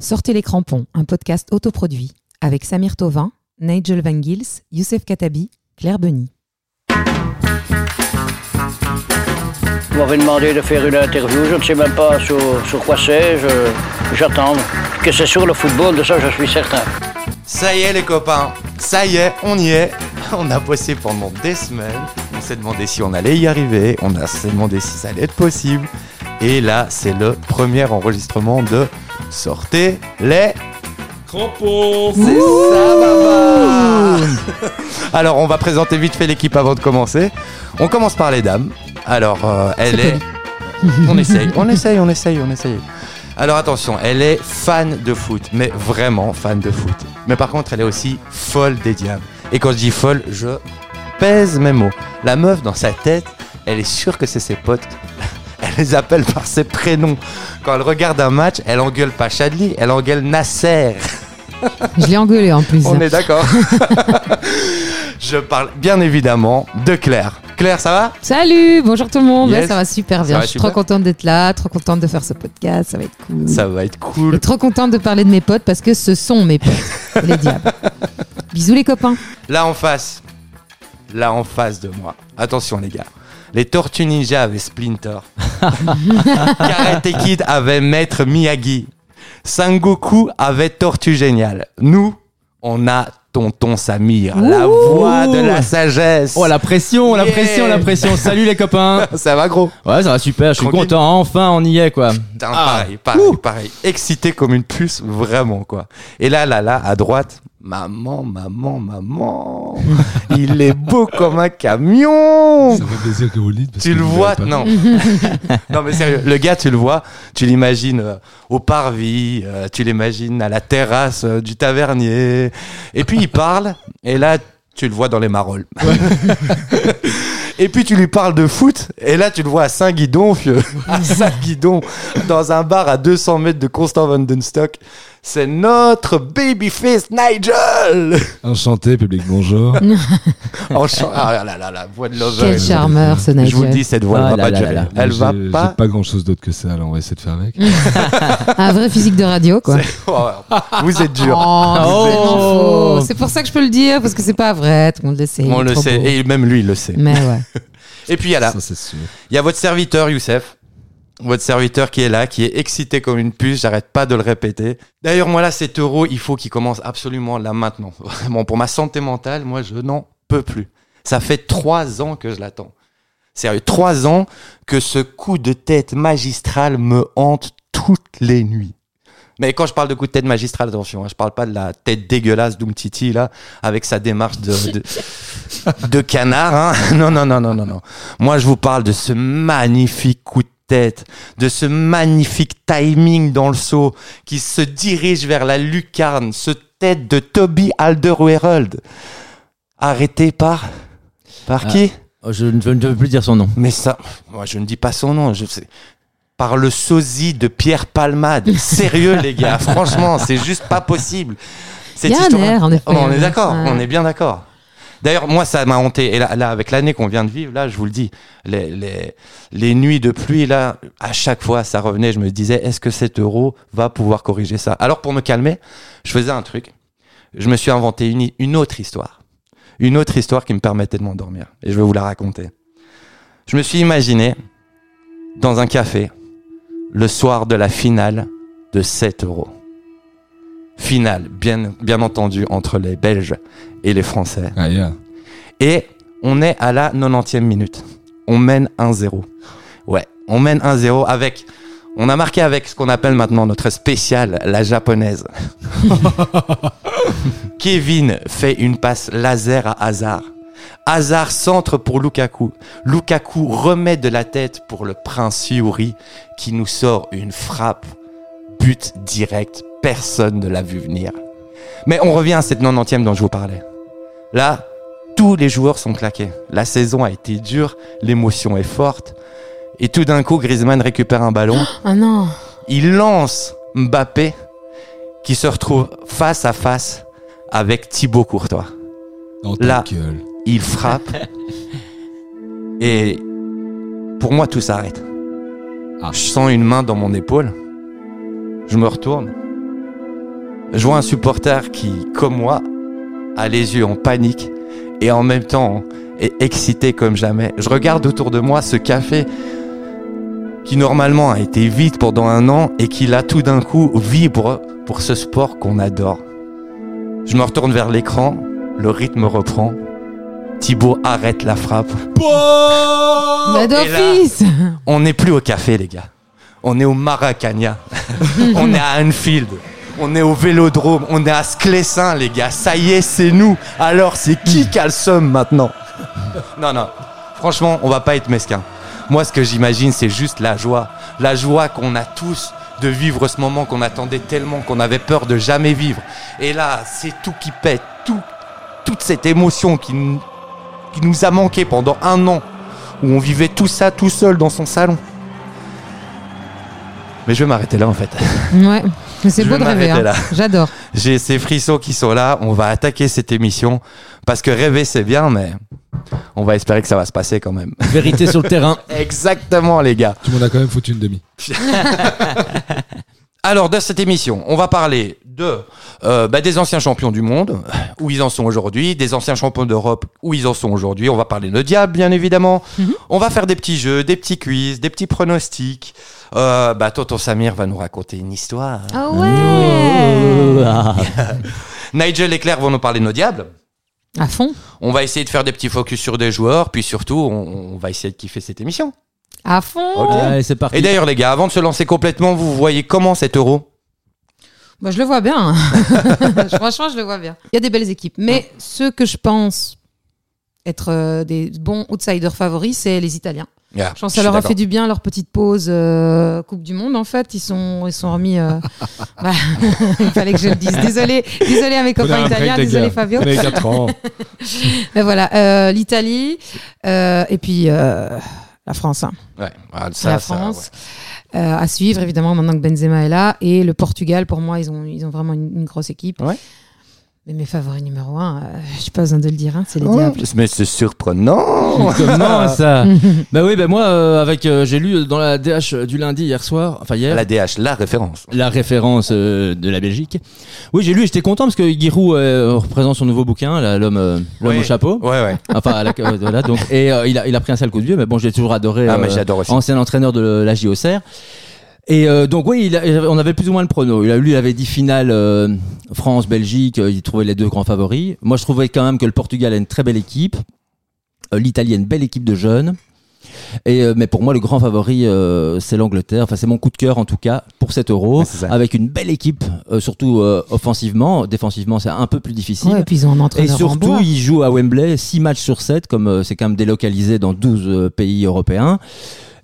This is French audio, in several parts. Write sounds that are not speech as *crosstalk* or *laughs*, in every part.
Sortez les crampons, un podcast autoproduit avec Samir Tovin, Nigel Van Gils, Youssef Katabi, Claire Beny. Vous m'avez demandé de faire une interview, je ne sais même pas sur, sur quoi c'est, je- j'attends. Que c'est sur le football, de ça je suis certain. Ça y est les copains, ça y est, on y est. *laughs* On a bossé pendant des semaines, on s'est demandé si on allait y arriver, on a- s'est demandé si ça allait être possible. Et là, c'est le premier enregistrement de Sortez les Crampons C'est ça, baba *laughs* Alors, on va présenter vite fait l'équipe avant de commencer. On commence par les dames. Alors, euh, elle est... On *laughs* essaye, on essaye, on essaye, on essaye. Alors attention, elle est fan de foot, mais vraiment fan de foot. Mais par contre, elle est aussi folle des diables. Et quand je dis folle, je pèse mes mots. La meuf, dans sa tête, elle est sûre que c'est ses potes. Elle les appelle par ses prénoms. Quand elle regarde un match, elle engueule pas Chadli, elle engueule Nasser. Je l'ai engueulé en plus. On est d'accord. *laughs* je parle bien évidemment de Claire. Claire, ça va? Salut, bonjour tout le monde. Yes. Ouais, ça va super bien. Va je suis super. trop contente d'être là, trop contente de faire ce podcast. Ça va être cool. Ça va être Et cool. trop contente de parler de mes potes parce que ce sont mes potes, *laughs* les diables. Bisous les copains. Là en face, là en face de moi. Attention les gars. Les Tortues Ninja avaient Splinter. *laughs* Karate Kid avait Maître Miyagi. Sangoku avait Tortue Géniale. Nous, on a Tonton Samir, la voix de la sagesse. Oh la pression, la pression, la pression. *laughs* Salut les copains. Ça va gros? Ouais, ça va super, je suis content. Enfin, on y est quoi. Putain, Ah. pareil, pareil, pareil. Excité comme une puce, vraiment, quoi. Et là, là, là, à droite, maman, maman, maman. *laughs* il est beau comme un camion. Ça fait plaisir que vous le dites. parce Tu que le vois. Non. *laughs* non, mais sérieux, le gars, tu le vois, tu l'imagines euh, au parvis, euh, tu l'imagines à la terrasse euh, du tavernier. Et puis il parle, et là, tu le vois dans les marolles. *laughs* Et puis tu lui parles de foot, et là tu le vois à Saint-Guidon, vieux. À Saint-Guidon, dans un bar à 200 mètres de Constant Vandenstock. C'est notre babyface Nigel Enchanté, public, bonjour. *laughs* Enchan- Ah là là, la voix de Lover. Quel charmeur ce Je vous le Nigel. dis, cette voix, Ah elle va là pas durer. Elle va pas... pas grand chose d'autre que ça, alors on va essayer de faire avec. *laughs* Un vrai physique de radio quoi. Oh, vous êtes dur. Oh, c'est Oh. pour ça que je peux le dire parce que c'est pas vrai. Tout le monde le sait. On le sait, beau. et même lui, il le sait. Mais ouais. *laughs* Et puis il y a là, il y a votre serviteur Youssef, votre serviteur qui est là, qui est excité comme une puce, j'arrête pas de le répéter. D'ailleurs, moi là, cet euro, il faut qu'il commence absolument là maintenant. *laughs* Vraiment, pour ma santé mentale, moi, je n'en peux plus. Ça fait trois ans que je l'attends. Sérieux, trois ans que ce coup de tête magistral me hante toutes les nuits. Mais quand je parle de coup de tête magistral, attention, hein, je parle pas de la tête dégueulasse d'Umtiti là, avec sa démarche de, de, *laughs* de canard. Hein. Non, non, non, non, non, non. Moi, je vous parle de ce magnifique coup de tête, de ce magnifique timing dans le saut qui se dirige vers la lucarne, ce tête de Toby Alderweireld. Arrêté par par Ah. qui? Oh, Je ne je ne veux plus dire son nom. Mais ça, moi, je ne dis pas son nom. Je sais. Par le sosie de Pierre Palmade. *laughs* Sérieux, les gars. Franchement, c'est juste pas possible. Cette Il y a un histoire- air, en effet. Oh, on est d'accord. Ouais. On est bien d'accord. D'ailleurs, moi, ça m'a hanté. Et là, avec l'année qu'on vient de vivre, là, je vous le dis, les, les, les nuits de pluie, là, à chaque fois, ça revenait. Je me disais, est-ce que cet euro va pouvoir corriger ça? Alors, pour me calmer, je faisais un truc. Je me suis inventé une, une autre histoire. Une autre histoire qui me permettait de m'endormir. Et je vais vous la raconter. Je me suis imaginé dans un café le soir de la finale de 7 euros. Finale, bien, bien entendu, entre les Belges et les Français. Ah, yeah. Et on est à la 90e minute. On mène 1-0. Ouais, on mène 1-0 avec. On a marqué avec ce qu'on appelle maintenant notre spéciale, la japonaise. *laughs* Kevin fait une passe laser à Hazard. Hazard centre pour Lukaku. Lukaku remet de la tête pour le prince Yuri qui nous sort une frappe. But direct. Personne ne l'a vu venir. Mais on revient à cette 90e dont je vous parlais. Là, tous les joueurs sont claqués. La saison a été dure, l'émotion est forte. Et tout d'un coup, Griezmann récupère un ballon. *gasps* Ah non. Il lance Mbappé qui se retrouve face à face avec Thibaut Courtois. Dans ta Là. gueule. Il frappe. *laughs* et pour moi, tout s'arrête. Ah. Je sens une main dans mon épaule. Je me retourne. Je vois un supporter qui, comme moi, a les yeux en panique et en même temps est excité comme jamais. Je regarde autour de moi ce café qui normalement a été vide pendant un an et qui là tout d'un coup vibre pour ce sport qu'on adore. Je me retourne vers l'écran, le rythme reprend. Thibaut arrête la frappe. Bah, On n'est plus au café, les gars. On est au Maracana. *laughs* on est à Anfield. On est au Vélodrome. On est à Sclessin, les gars. Ça y est, c'est nous. Alors, c'est qui qui seum maintenant Non, non. Franchement, on va pas être mesquin. Moi, ce que j'imagine, c'est juste la joie. La joie qu'on a tous de vivre ce moment qu'on attendait tellement, qu'on avait peur de jamais vivre. Et là, c'est tout qui pète. Tout, toute cette émotion qui, nous- qui nous a manqué pendant un an où on vivait tout ça tout seul dans son salon. Mais je vais m'arrêter là en fait. Ouais, c'est Je beau de rêver. hein. J'adore. J'ai ces frissons qui sont là, on va attaquer cette émission parce que rêver c'est bien mais on va espérer que ça va se passer quand même. Vérité sur le *laughs* terrain. Exactement les gars. Tout le monde a quand même foutu une demi. *laughs* Alors, dans cette émission, on va parler de euh, bah, des anciens champions du monde, où ils en sont aujourd'hui, des anciens champions d'Europe, où ils en sont aujourd'hui. On va parler de diable, bien évidemment. On va faire des petits jeux, des petits quiz, des petits pronostics. Euh, bah, Tonton Samir va nous raconter une histoire. Ah ouais. *laughs* Nigel et Claire vont nous parler de nos diables. À fond. On va essayer de faire des petits focus sur des joueurs, puis surtout, on, on va essayer de kiffer cette émission. À fond. Allez, parti. Et d'ailleurs, les gars, avant de se lancer complètement, vous voyez comment cet euro? Bah, je le vois bien. *laughs* Franchement, je le vois bien. Il y a des belles équipes. Mais ceux que je pense être euh, des bons outsiders favoris, c'est les Italiens. Yeah, Je pense que ça leur a fait du bien leur petite pause euh, Coupe du Monde en fait. Ils sont ils sont remis. euh, *laughs* bah, *laughs* il fallait que je le dise. Désolé, désolé à mes copains italiens, désolé. Fabio. On avait 4 ans. Mais voilà, euh, l'Italie et puis la France. hein. Ouais, voilà, ça, la ça, France. Euh, à suivre évidemment maintenant que Benzema est là et le Portugal pour moi ils ont ils ont vraiment une, grosse équipe. Ouais. Mais mes favoris numéro un, euh, je n'ai pas besoin de le dire, hein, c'est les ouais. Diables. Mais c'est surprenant *laughs* Comment ça *laughs* Bah oui, bah moi, euh, avec, euh, j'ai lu dans la DH du lundi hier soir, enfin hier, La DH, la référence. la référence euh, de la Belgique. Oui, j'ai lu et j'étais content parce que Giroud euh, représente son nouveau bouquin, l'homme euh, l'homme Oui. au chapeau. Ouais, ouais. *laughs* Enfin, à la- euh, voilà, donc, et euh, il, a, il a pris un sale coup de vieux, mais bon, j'ai toujours adoré. Ah, mais euh, j'adore aussi. Ancien entraîneur de la JOCR. Et euh, donc oui, il a- on avait plus ou moins le prono. Il a, lui, il avait dit finale euh, France-Belgique. euh, il trouvait les deux grands favoris. Moi, je trouvais quand même que le Portugal a une très belle équipe. Euh, L'Italie a une belle équipe de jeunes. Et euh, mais pour moi, le grand favori, euh, c'est l'Angleterre. Enfin, c'est mon coup de cœur en tout cas pour cet Euro, Ouais, c'est ça. avec une belle équipe, euh, surtout euh, offensivement. Défensivement, c'est un peu plus difficile. Ouais, et puis ils ont un Et entraîneur surtout, ils jouent à Wembley 6 matchs sur 7, comme euh, c'est quand même délocalisé dans 12 euh, pays européens.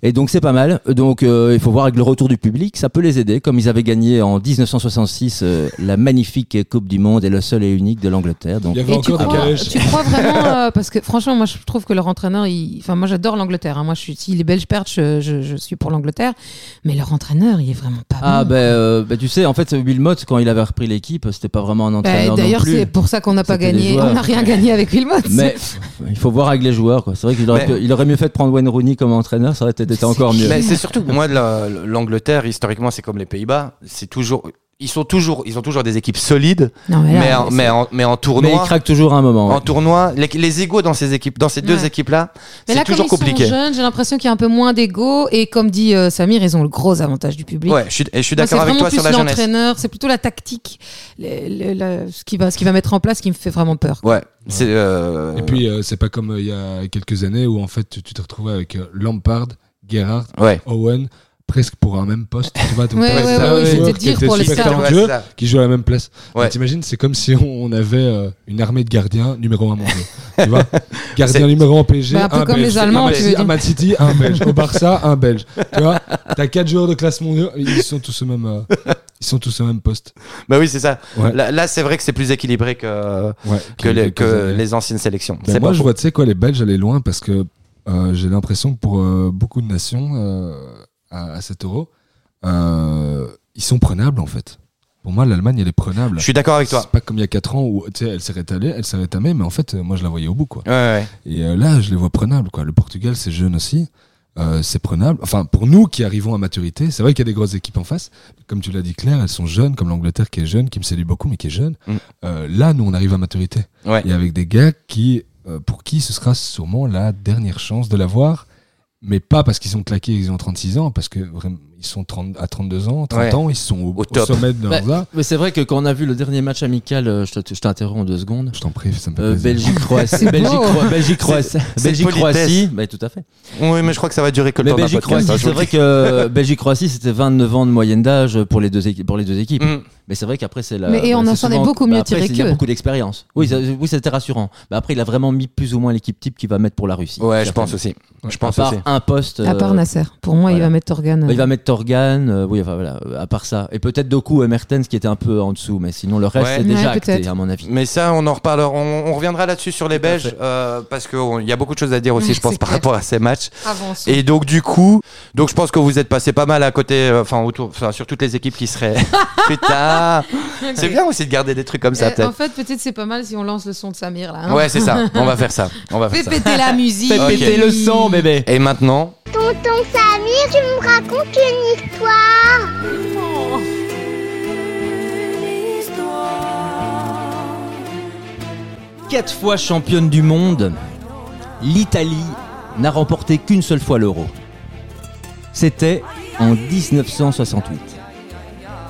Et donc c'est pas mal. Donc euh, il faut voir avec le retour du public, ça peut les aider. Comme ils avaient gagné en 1966 euh, la magnifique Coupe du Monde et le seul et unique de l'Angleterre. Donc Il y avait Et tu encore des crois, calèches. tu crois vraiment euh, parce que franchement moi je trouve que leur entraîneur il... enfin moi j'adore l'Angleterre hein. moi je suis si les Belges perdent je, je, je suis pour l'Angleterre mais leur entraîneur il est vraiment pas ah bon. ben euh, ben, tu sais en fait Wilmot quand il avait repris l'équipe c'était pas vraiment un Bah, entraîneur non D'ailleurs c'est pour ça qu'on n'a pas gagné on n'a rien gagné avec Wilmot Mais il faut voir avec les joueurs quoi. C'est vrai qu'il aurait, Mais- aurait mieux fait de prendre Wayne Rooney comme entraîneur, ça aurait peut-être été encore mieux. Mais c'est surtout moi, la- l'Angleterre, historiquement, c'est comme les Pays-Bas. C'est toujours. Ils sont toujours, ils ont toujours des équipes solides, non mais, là, mais, en, mais, en, mais en Mais il tournoi, craque toujours à un moment. ouais. en tournoi, les, les égos dans ces équipes, dans ces deux Ouais. équipes-là, Mais c'est là, toujours comme compliqué. Ils j'ai l'impression qu'il y a un peu moins d'ego et comme dit euh, Samir, ils ont le gros avantage du public. Ouais, je suis, et je suis Moi, d'accord avec toi sur la jeunesse. l'entraîneur, c'est plutôt la tactique, le- le- le- ce qu'il va, ce qu'il va mettre en place qui me fait vraiment peur. Ouais, c'est. euh, Et puis, euh, c'est pas comme euh, il y a quelques années où en fait tu tu te retrouvais avec euh, Lampard, Gerrard, ouais. Owen, presque pour un même poste. Tu vois, donc Ouais, ouais, ça, ouais, dire qui les super talentueux, qui jouent à la même place. T'imagines, c'est comme si on, avait euh, une armée de gardiens numéro un mondial. *laughs* tu vois Gardien numéro un PSG, Bah, un peu un comme Belge. les Allemands, à tu veux dire. City, un Belge. Au Barça, un Belge. Tu vois T'as quatre joueurs de classe mondiale, ils sont tous au même, euh, ils sont tous au même poste. Bah oui, c'est ça. Ouais. Là, là, c'est vrai que c'est plus équilibré que, Ouais, que, les, que anciennes sélections. Ben c'est moi, pas je vois, tu sais quoi, les Belges allaient loin parce que j'ai l'impression que pour euh, beaucoup de nations euh, à, à cet euro, euh, ils sont prenables en fait. Pour moi, l'Allemagne, elle est prenable. Je suis d'accord avec toi. C'est pas comme il y a 4 ans où elle s'est rétalée, elle s'est rétamée, mais en fait, euh, moi, je la voyais au bout. Quoi. Ouais, ouais. Et euh, là, je les vois prenables. Quoi. Le Portugal, c'est jeune aussi. euh, c'est prenable. Enfin, pour nous qui arrivons à maturité, c'est vrai qu'il y a des grosses équipes en face. Comme tu l'as dit, Claire, elles sont jeunes, comme l'Angleterre qui est jeune, qui me séduit beaucoup, mais qui est jeune. Mm. Euh, là, nous, on arrive à maturité. Ouais. Et avec des gars qui, euh, pour qui ce sera sûrement la dernière chance de l'avoir. Mais pas parce qu'ils sont claqués qu'ils ont 36 ans, parce que vraiment, ils sont 30, à 32 ans, 30 Ouais. ans, ils sont au, Au sommet de Bah, leur mais c'est vrai que quand on a vu le dernier match amical, euh, je te- je t'interromps en deux secondes. Je t'en prie, ça me fait Euh, plaisir. Belgique Croatie Belgique Croatie Belgique. Croatie bah, tout à fait Oui, mais je crois que ça va durer que le mais temps Belgique. Croatie hein, c'est vrai que Belgique Croatie c'était 29 ans de moyenne d'âge pour les deux équipes pour les deux équipes Mm. mais c'est vrai qu'après c'est la Mais- et on bah, en est beaucoup mieux après, tiré c'est- il y a beaucoup d'expérience oui oui c'était rassurant mais après il a vraiment mis plus ou moins l'équipe type qu'il va mettre pour la Russie Ouais, je pense aussi. Je à pense part aussi. un poste À part euh, Nasser. Pour moi, il va mettre Torgan. bah, il va mettre Torgan, euh, oui, enfin, voilà, euh, à part ça. Et peut-être Doku et Mertens qui étaient un peu en dessous, mais sinon le reste Ouais. c'est déjà Ouais, acté, à mon avis. Mais ça, on en reparlera. On, on reviendra là-dessus sur les Belges euh, parce qu'il y a beaucoup de choses à dire aussi, Ouais, je pense, par clair. rapport à ces matchs. Et donc du coup, donc je pense que vous êtes passé pas mal à côté, euh, enfin autour, enfin sur toutes les équipes qui seraient. *laughs* Putain, c'est bien aussi de garder des trucs comme ça peut-être. en fait, peut-être c'est pas mal si on lance le son de Samir là. hein. Ouais, c'est ça. *laughs* On va faire ça. On va Fais faire ça. péter la musique. Fais péter le son, bébé. Et maintenant, Tonton Samir, tu me racontes une histoire Quatre fois championne du monde, l'Italie n'a remporté qu'une seule fois l'euro. C'était en 1968.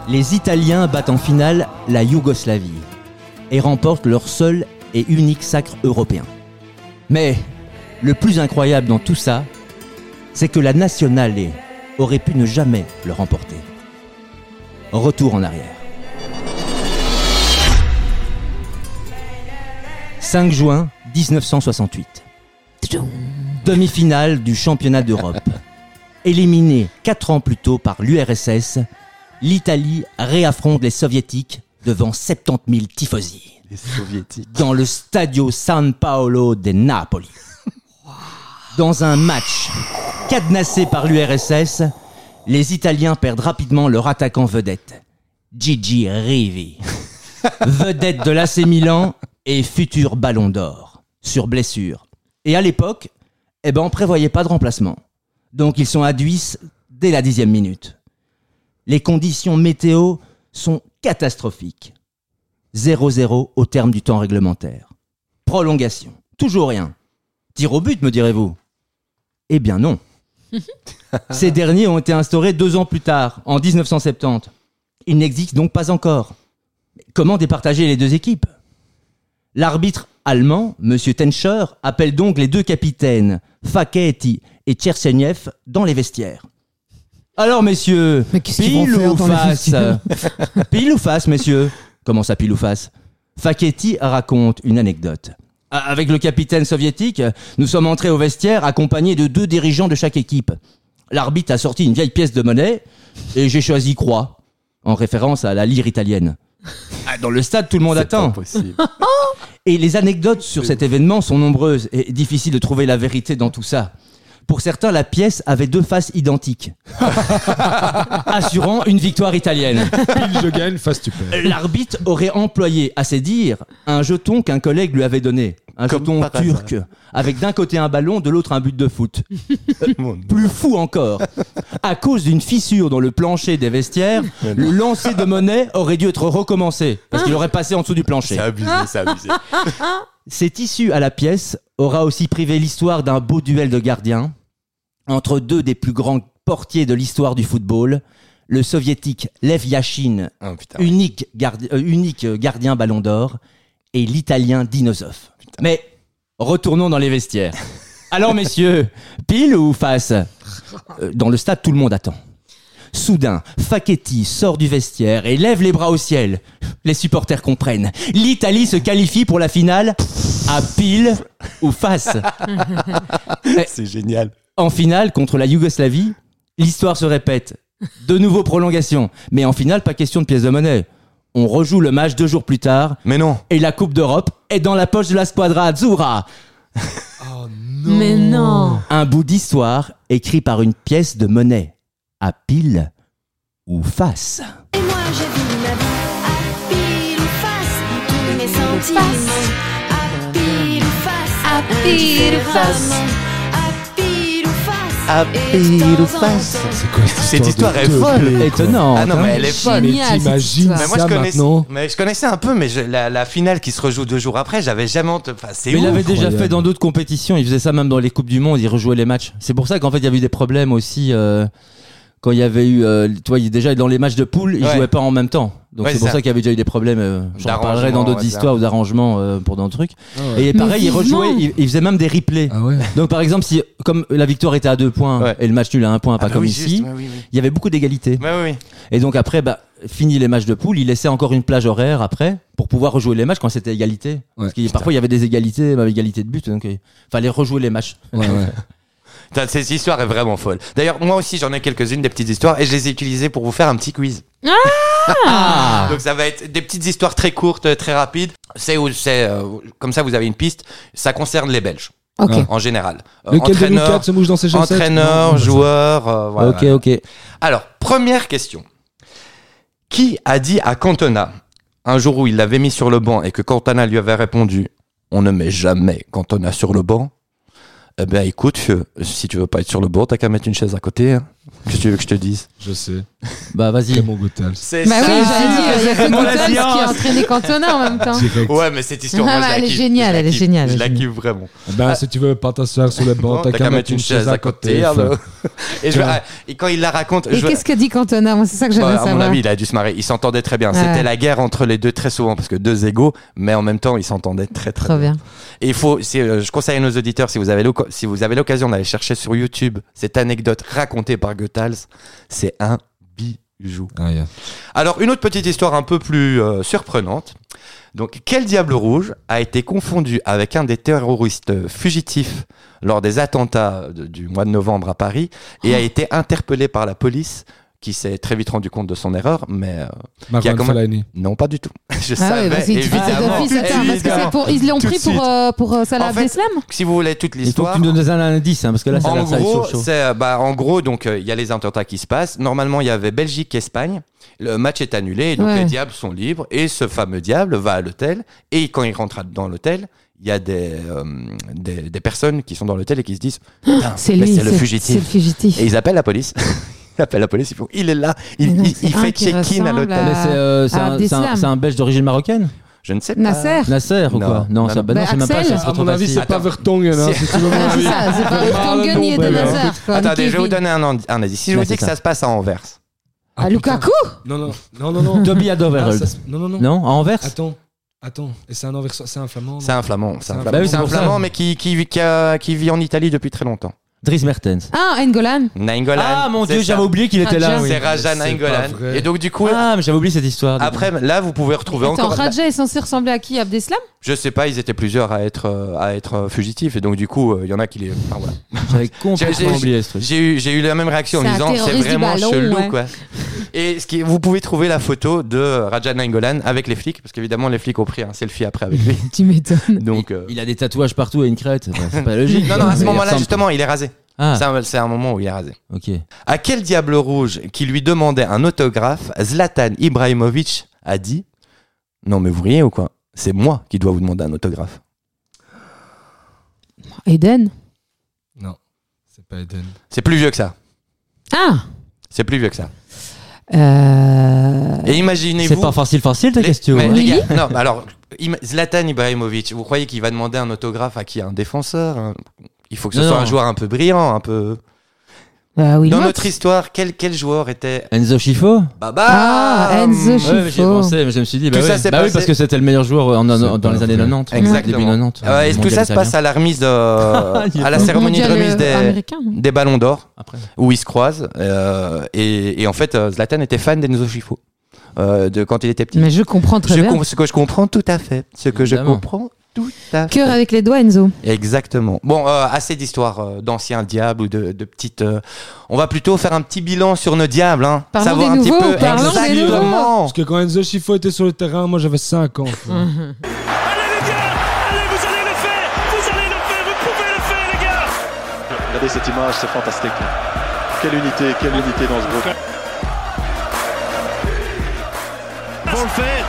Les Italiens battent en finale la Yougoslavie et remportent leur seul et unique sacre européen. Mais le plus incroyable dans tout ça, c'est que la Nationale aurait pu ne jamais le remporter. Retour en arrière. 5 juin 1968. Demi-finale du championnat d'Europe. *laughs* Éliminée 4 ans plus tôt par l'URSS, l'Italie réaffronte les Soviétiques devant 70 000 tifosi les soviétiques. dans le Stadio San Paolo de Napoli. *laughs* Dans un match cadenassé par l'URSS, les Italiens perdent rapidement leur attaquant vedette, Gigi Rivi. *laughs* vedette de l'AC Milan et futur ballon d'or, sur blessure. Et à l'époque, eh ben, on prévoyait pas de remplacement. Donc ils sont à Duis dès la dixième minute. Les conditions météo sont catastrophiques. 0-0 au terme du temps réglementaire. Prolongation. Toujours rien. Tir au but, me direz-vous Eh bien non. *laughs* Ces derniers ont été instaurés deux ans plus tard, en 1970. Ils n'existent donc pas encore. Comment départager les deux équipes? L'arbitre allemand, M. Tenscher, appelle donc les deux capitaines, Faketti et Tcherseniev, dans les vestiaires. Alors, messieurs, Mais pile ou face *laughs* Pile ou face, messieurs? Comment ça, pile ou face? Faketti raconte une anecdote. Avec le capitaine soviétique, nous sommes entrés au vestiaire accompagnés de deux dirigeants de chaque équipe. L'arbitre a sorti une vieille pièce de monnaie et j'ai choisi croix, en référence à la lyre italienne. *laughs* Ah, Dans le stade, tout le monde attend. *laughs* Et les anecdotes sur cet événement sont nombreuses et difficile de trouver la vérité dans tout ça. Pour certains, la pièce avait deux faces identiques, *laughs* assurant une victoire italienne. Pile je gagne, face tu perds. L'arbitre aurait employé, à ses dires, un jeton qu'un collègue lui avait donné. Un Comme jeton hasard. turc, avec d'un côté un ballon, de l'autre un but de foot. *laughs* Plus fou encore, à cause d'une fissure dans le plancher des vestiaires, *laughs* le lancer de monnaie aurait dû être recommencé, parce qu'il aurait passé en dessous du plancher. C'est abusé, c'est abusé. *laughs* Cet issue à la pièce aura aussi privé l'histoire d'un beau duel de gardiens entre deux des plus grands portiers de l'histoire du football, le soviétique Lev Yashin, Oh, putain. unique, gardi- euh, unique gardien ballon d'or, et l'italien Dinosov. Mais retournons dans les vestiaires. Alors messieurs, pile ou face? Euh, Dans le stade, tout le monde attend. Soudain, Facchetti sort du vestiaire et lève les bras au ciel. Les supporters comprennent. L'Italie se qualifie pour la finale à pile ou face. *laughs* C'est génial. En finale, contre la Yougoslavie, l'histoire se répète. De nouveau prolongation. Mais en finale, pas question de pièce de monnaie. On rejoue le match deux jours plus tard Mais non. et la Coupe d'Europe est dans la poche de la Squadra Azzurra. *laughs* Mais non. Un bout d'histoire écrit par une pièce de monnaie. À pile ou face. Et moi je vis ma vie à pile ou face, tous mes sentiments à pile ou face, À pile ou face. À pile ou face. C'est quoi cette Cette histoire est folle. quoi Étonnant. Ah non, hein. mais elle est folle. Mais t'imagines. Mais moi, je ça connaissais, maintenant mais je connaissais un peu, mais je- la, la finale qui se rejoue deux jours après, j'avais jamais entendu. Enfin, c'est Mais il avait déjà incroyable. fait dans d'autres compétitions. Il faisait ça même dans les coupes du monde. Il rejouait les matchs. C'est pour ça qu'en fait il y avait eu des problèmes aussi euh, quand il y avait eu. Euh, toi, il- déjà dans les matchs de poule, il Ouais. jouait pas en même temps. Donc Ouais, c'est pour ça. ça qu'il y avait déjà eu des problèmes. euh, J'en D'arrangement, parlerai dans d'autres ouais, histoires ou d'arrangements euh, pour d'autres trucs. Ouais. Et pareil, il vivement. rejouait. Il, il faisait même des replays. Ah ouais. Donc par exemple, si comme la victoire était à deux points Ouais. et le match nul à un point, Ah pas bah comme oui, ici, juste, ouais, oui, oui. il y avait beaucoup d'égalité. Ouais, oui, oui. Et donc après, bah, fini les matchs de poule, il laissait encore une plage horaire après pour pouvoir rejouer les matchs quand c'était égalité. Ouais, Parce qu'il parfois il y avait des égalités, même égalité de but, donc il fallait rejouer les matchs. Ouais, ouais. *laughs* Putain, Cette histoire est vraiment folle. D'ailleurs, moi aussi, j'en ai quelques-unes des petites histoires et je les ai utilisées pour vous faire un petit quiz. Ah *laughs* Donc ça va être des petites histoires très courtes, très rapides. C'est où c'est euh, comme ça, vous avez une piste. Ça concerne les Belges. Ah. en général. Euh, Lequel de nous entraîneur, quatre se mouche dans ses chaussettes entraîneur, Non, joueur. euh, voilà. ok, ok. Alors, première question. Qui a dit à Cantona, un jour où il l'avait mis sur le banc et que Cantona lui avait répondu On ne met jamais Cantona sur le banc? Eh ben écoute, si tu veux pas être sur le banc, t'as qu'à mettre une chaise à côté. hein. Qu'est-ce que tu veux que je te dise Je sais. Bah vas-y. C'est Bah oui, j'allais dire, il y a que Goethals qui a entraîné Cantona en même temps. Direct. Ouais, mais cette histoire, Ah, moi, je la elle est kiffe. géniale, Je la elle est kiffe. géniale, Je elle la est kiffe vraiment. Eh Ben, si tu veux pas t'asseoir sur le banc, t'as qu'à mettre une chaise à côté. alors. enfin. Et, je- et quand il la raconte, Et je- qu'est-ce que dit Cantona Moi, c'est ça que j'aimerais à mon savoir. avis, il a dû se marrer. Ils s'entendaient très bien. Ouais. C'était la guerre entre les deux très souvent parce que deux égaux, mais en même temps, ils s'entendaient très très Trop bien. Et il faut, c'est, euh, je conseille à nos auditeurs, si vous avez l'oc- si vous avez l'occasion d'aller chercher sur YouTube cette anecdote racontée par Goethals, c'est un bijou. Ah, yeah. Alors, une autre petite histoire un peu plus euh, surprenante. Donc, quel diable rouge a été confondu avec un des terroristes fugitifs lors des attentats de- du mois de novembre à Paris et Oh. a été interpellé par la police qui s'est très vite rendu compte de son erreur, mais euh, Qui a comment- non, pas du tout. *laughs* Je Ah savais, ouais, évidemment. d'office, attends, parce que évidemment. c'est pour, ils l'ont pris suite. pour, euh, pour euh, Salah En fait, Abdeslam Si vous voulez toute Il faut que l'histoire, tu nous donnes un indice, hein, parce que là, en gros, c'est, euh, bah, en gros, donc euh, il y a les attentats qui se passent. Normalement, il y avait Belgique-Espagne. Le match est annulé, donc Ouais. les diables sont libres. Et ce fameux diable va à l'hôtel. Et quand il rentre dans l'hôtel, il y a des, euh, des, des personnes qui sont dans l'hôtel et qui se disent Putain, C'est mais lui, c'est le fugitif. le fugitif. Et ils appellent la police. Ils appellent la police. Il est là. Il, il- c'est il fait check-in à l'hôtel. à- Mais c'est euh, c'est un, c'est un- Abdeslam. c'est un belge d'origine marocaine Je ne sais pas. Nasser Nasser ou Non. quoi Non, ça, non. bah non, Bah, c'est même pas Axel. ça. À mon avis, c'est pas Attends. Vertonghen. Hein, C'est- mon Ah, *laughs* c'est avis. ça, c'est pas Vraiment *laughs* Vertonghen ni le Eden nom, ben, Hazard. quoi, Attendez, je vais vous donner un, indi- un indice. Si je Ouais, vous dis c'est que ça. ça se passe à Anvers. Ah, Ah, Lukaku Non, non, non, non, non. Toby Alderweireld. Ah, ça se- Non, non, non. Non, à Anvers Attends, attends. Et c'est un Anversois- c'est un flamand. C'est un flamand. C'est un Bah flamand, oui, c'est C'est un pour ça. flamand, mais qui, qui, qui, a- qui vit en Italie depuis très longtemps. Dries Mertens. Ah, N'Golan. Nainggolan. Ah mon c'est dieu, ça. j'avais oublié qu'il était là. Raja. oui. C'est Raja pas Nainggolan. vrai. Et donc, du coup, Ah, mais j'avais oublié cette histoire. après, là, vous pouvez retrouver Attends, encore. Raja est censé ressembler à qui? Abdeslam? Je sais pas, ils étaient plusieurs à être, euh, à être euh, fugitifs. Et donc, du coup, euh, il y en a qui les. Enfin, voilà. *laughs* j'avais J'ai- complètement j'ai- oublié ce truc. J'ai eu, j'ai eu la même réaction en C'est disant c'est terroriste du vraiment ballon, chelou ouais. quoi. Et ce qui, vous pouvez trouver la photo de Raja Nainggolan avec les flics parce qu'évidemment les flics ont pris un selfie après avec lui. *laughs* Tu m'étonnes. Donc euh, Il a des tatouages partout et une crête. C'est pas *laughs* logique. non non à ce moment-là justement il est rasé. Ah, C'est un, c'est un moment où il est rasé. ok. À quel diable rouge qui lui demandait un autographe, Zlatan Ibrahimovic a dit Non, mais vous riez ou quoi? C'est moi qui dois vous demander un autographe. Eden? Non, c'est pas Eden. C'est plus vieux que ça. Ah C'est plus vieux que ça. euh... Et imaginez-vous. C'est pas facile, facile ta les- question. mais hein. les Oui. gars, non, alors, Zlatan Ibrahimovic, vous croyez qu'il va demander un autographe à qui? Un défenseur un- Il faut que ce Non, soit non. un joueur un peu brillant, un peu. Bah, oui, Dans Motte. notre histoire, quel, quel joueur était Enzo Schifo Baba Ah, Enzo Ouais, Schifo. mais j'y ai pensé, mais je me suis dit, bah, Tout oui. ça s'est Bah oui, passé- parce que c'était le meilleur joueur en- dans les années vrai. 90. Exactement. Début 90. Euh, et tout mondial ça se passe italien. *laughs* à la remise de, à la cérémonie de mondial, remise euh, des, américain, non des ballons d'or Après. où ils se croisent euh, et, et en fait euh, Zlatan était fan d'Enzo Schifo euh, de quand il était petit. Mais je comprends très Je bien. com- ce que je comprends tout à fait, ce que je Évidemment. comprends tout à fait. Cœur avec les doigts, Enzo. Exactement. Bon, euh, assez d'histoires euh, d'anciens diables ou de, de petites. euh, on va plutôt faire un petit bilan sur nos diables, hein. Parlons savoir des un nouveaux, petit peu parlons des exactement. Parce que quand Enzo Schifo était sur le terrain, moi j'avais 5 ans. frère. Allez les gars Allez, vous allez le faire Vous allez le faire Vous pouvez le faire, les gars Regardez cette image, c'est fantastique. Quelle unité, quelle unité dans ce groupe. Vont le faire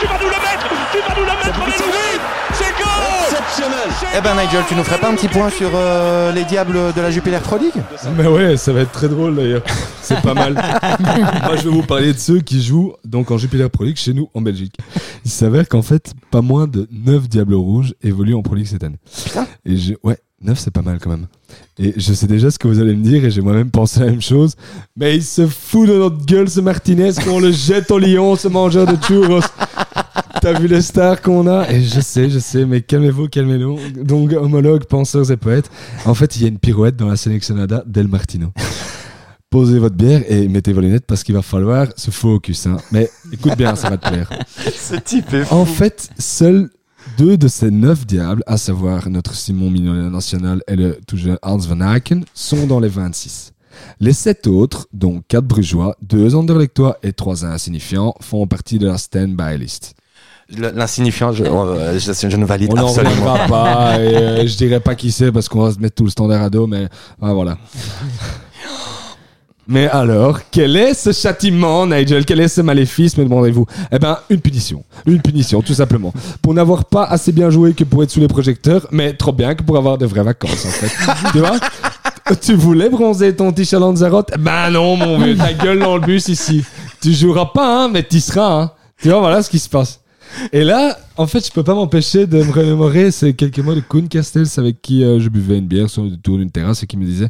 tu vas nous le mettre Tu vas nous le mettre, Romelu Oui C'est goal Exceptionnel. Eh ben Nigel, tu nous ferais pas un petit point sur euh, les diables de la Jupiler Pro League? Mais ouais, ça va être très drôle d'ailleurs. C'est pas mal. *laughs* Moi, je vais vous parler de ceux qui jouent donc en Jupiler Pro League chez nous en Belgique. Il s'avère qu'en fait, pas moins de 9 Diables Rouges évoluent en Pro League cette année. Et je... ouais, 9 c'est pas mal quand même. Et je sais déjà ce que vous allez me dire et j'ai moi-même pensé la même chose. Mais il se fout de notre gueule ce Martinez qu'on le jette au lion, ce mangeur de churros. T'as vu les stars qu'on a? Et je sais, je sais, mais calmez-vous, calmez-nous. Donc, homologues, penseurs et poètes. En fait, il y a une pirouette dans la sélectionnada del Martino. Posez votre bière et mettez vos lunettes parce qu'il va falloir se focus. Hein. Mais écoute bien, ça va te plaire. *laughs* Ce type est En fait, seuls deux de ces neuf diables, à savoir notre Simon Mignolet national et le tout jeune Hans Van Aken, sont dans les 26. Les sept autres, dont quatre brugeois, deux anderlechtois et trois insignifiants, font partie de la stand-by list. L'insignifiant, je, euh, je, je ne valide On absolument reviendra pas, et euh, je dirais pas qui c'est parce qu'on va se mettre tout le standard à dos, mais ah, voilà. Mais alors, quel est ce châtiment, Nigel? Quel est ce maléfice, me demandez-vous? Eh ben, une punition. Une punition, tout simplement. Pour n'avoir pas assez bien joué que pour être sous les projecteurs, mais trop bien que pour avoir de vraies vacances, en fait. *laughs* tu vois? Tu voulais bronzer ton t-shirt Lanzarote Ben non, mon vieux, ta gueule dans le bus ici. Tu joueras pas, hein, mais tu seras, hein. Tu vois, voilà ce qui se passe. Et là, en fait, je peux pas m'empêcher de me remémorer ces quelques mots de Kuhn Castells avec qui euh, je buvais une bière sur le tour d'une terrasse et qui me disait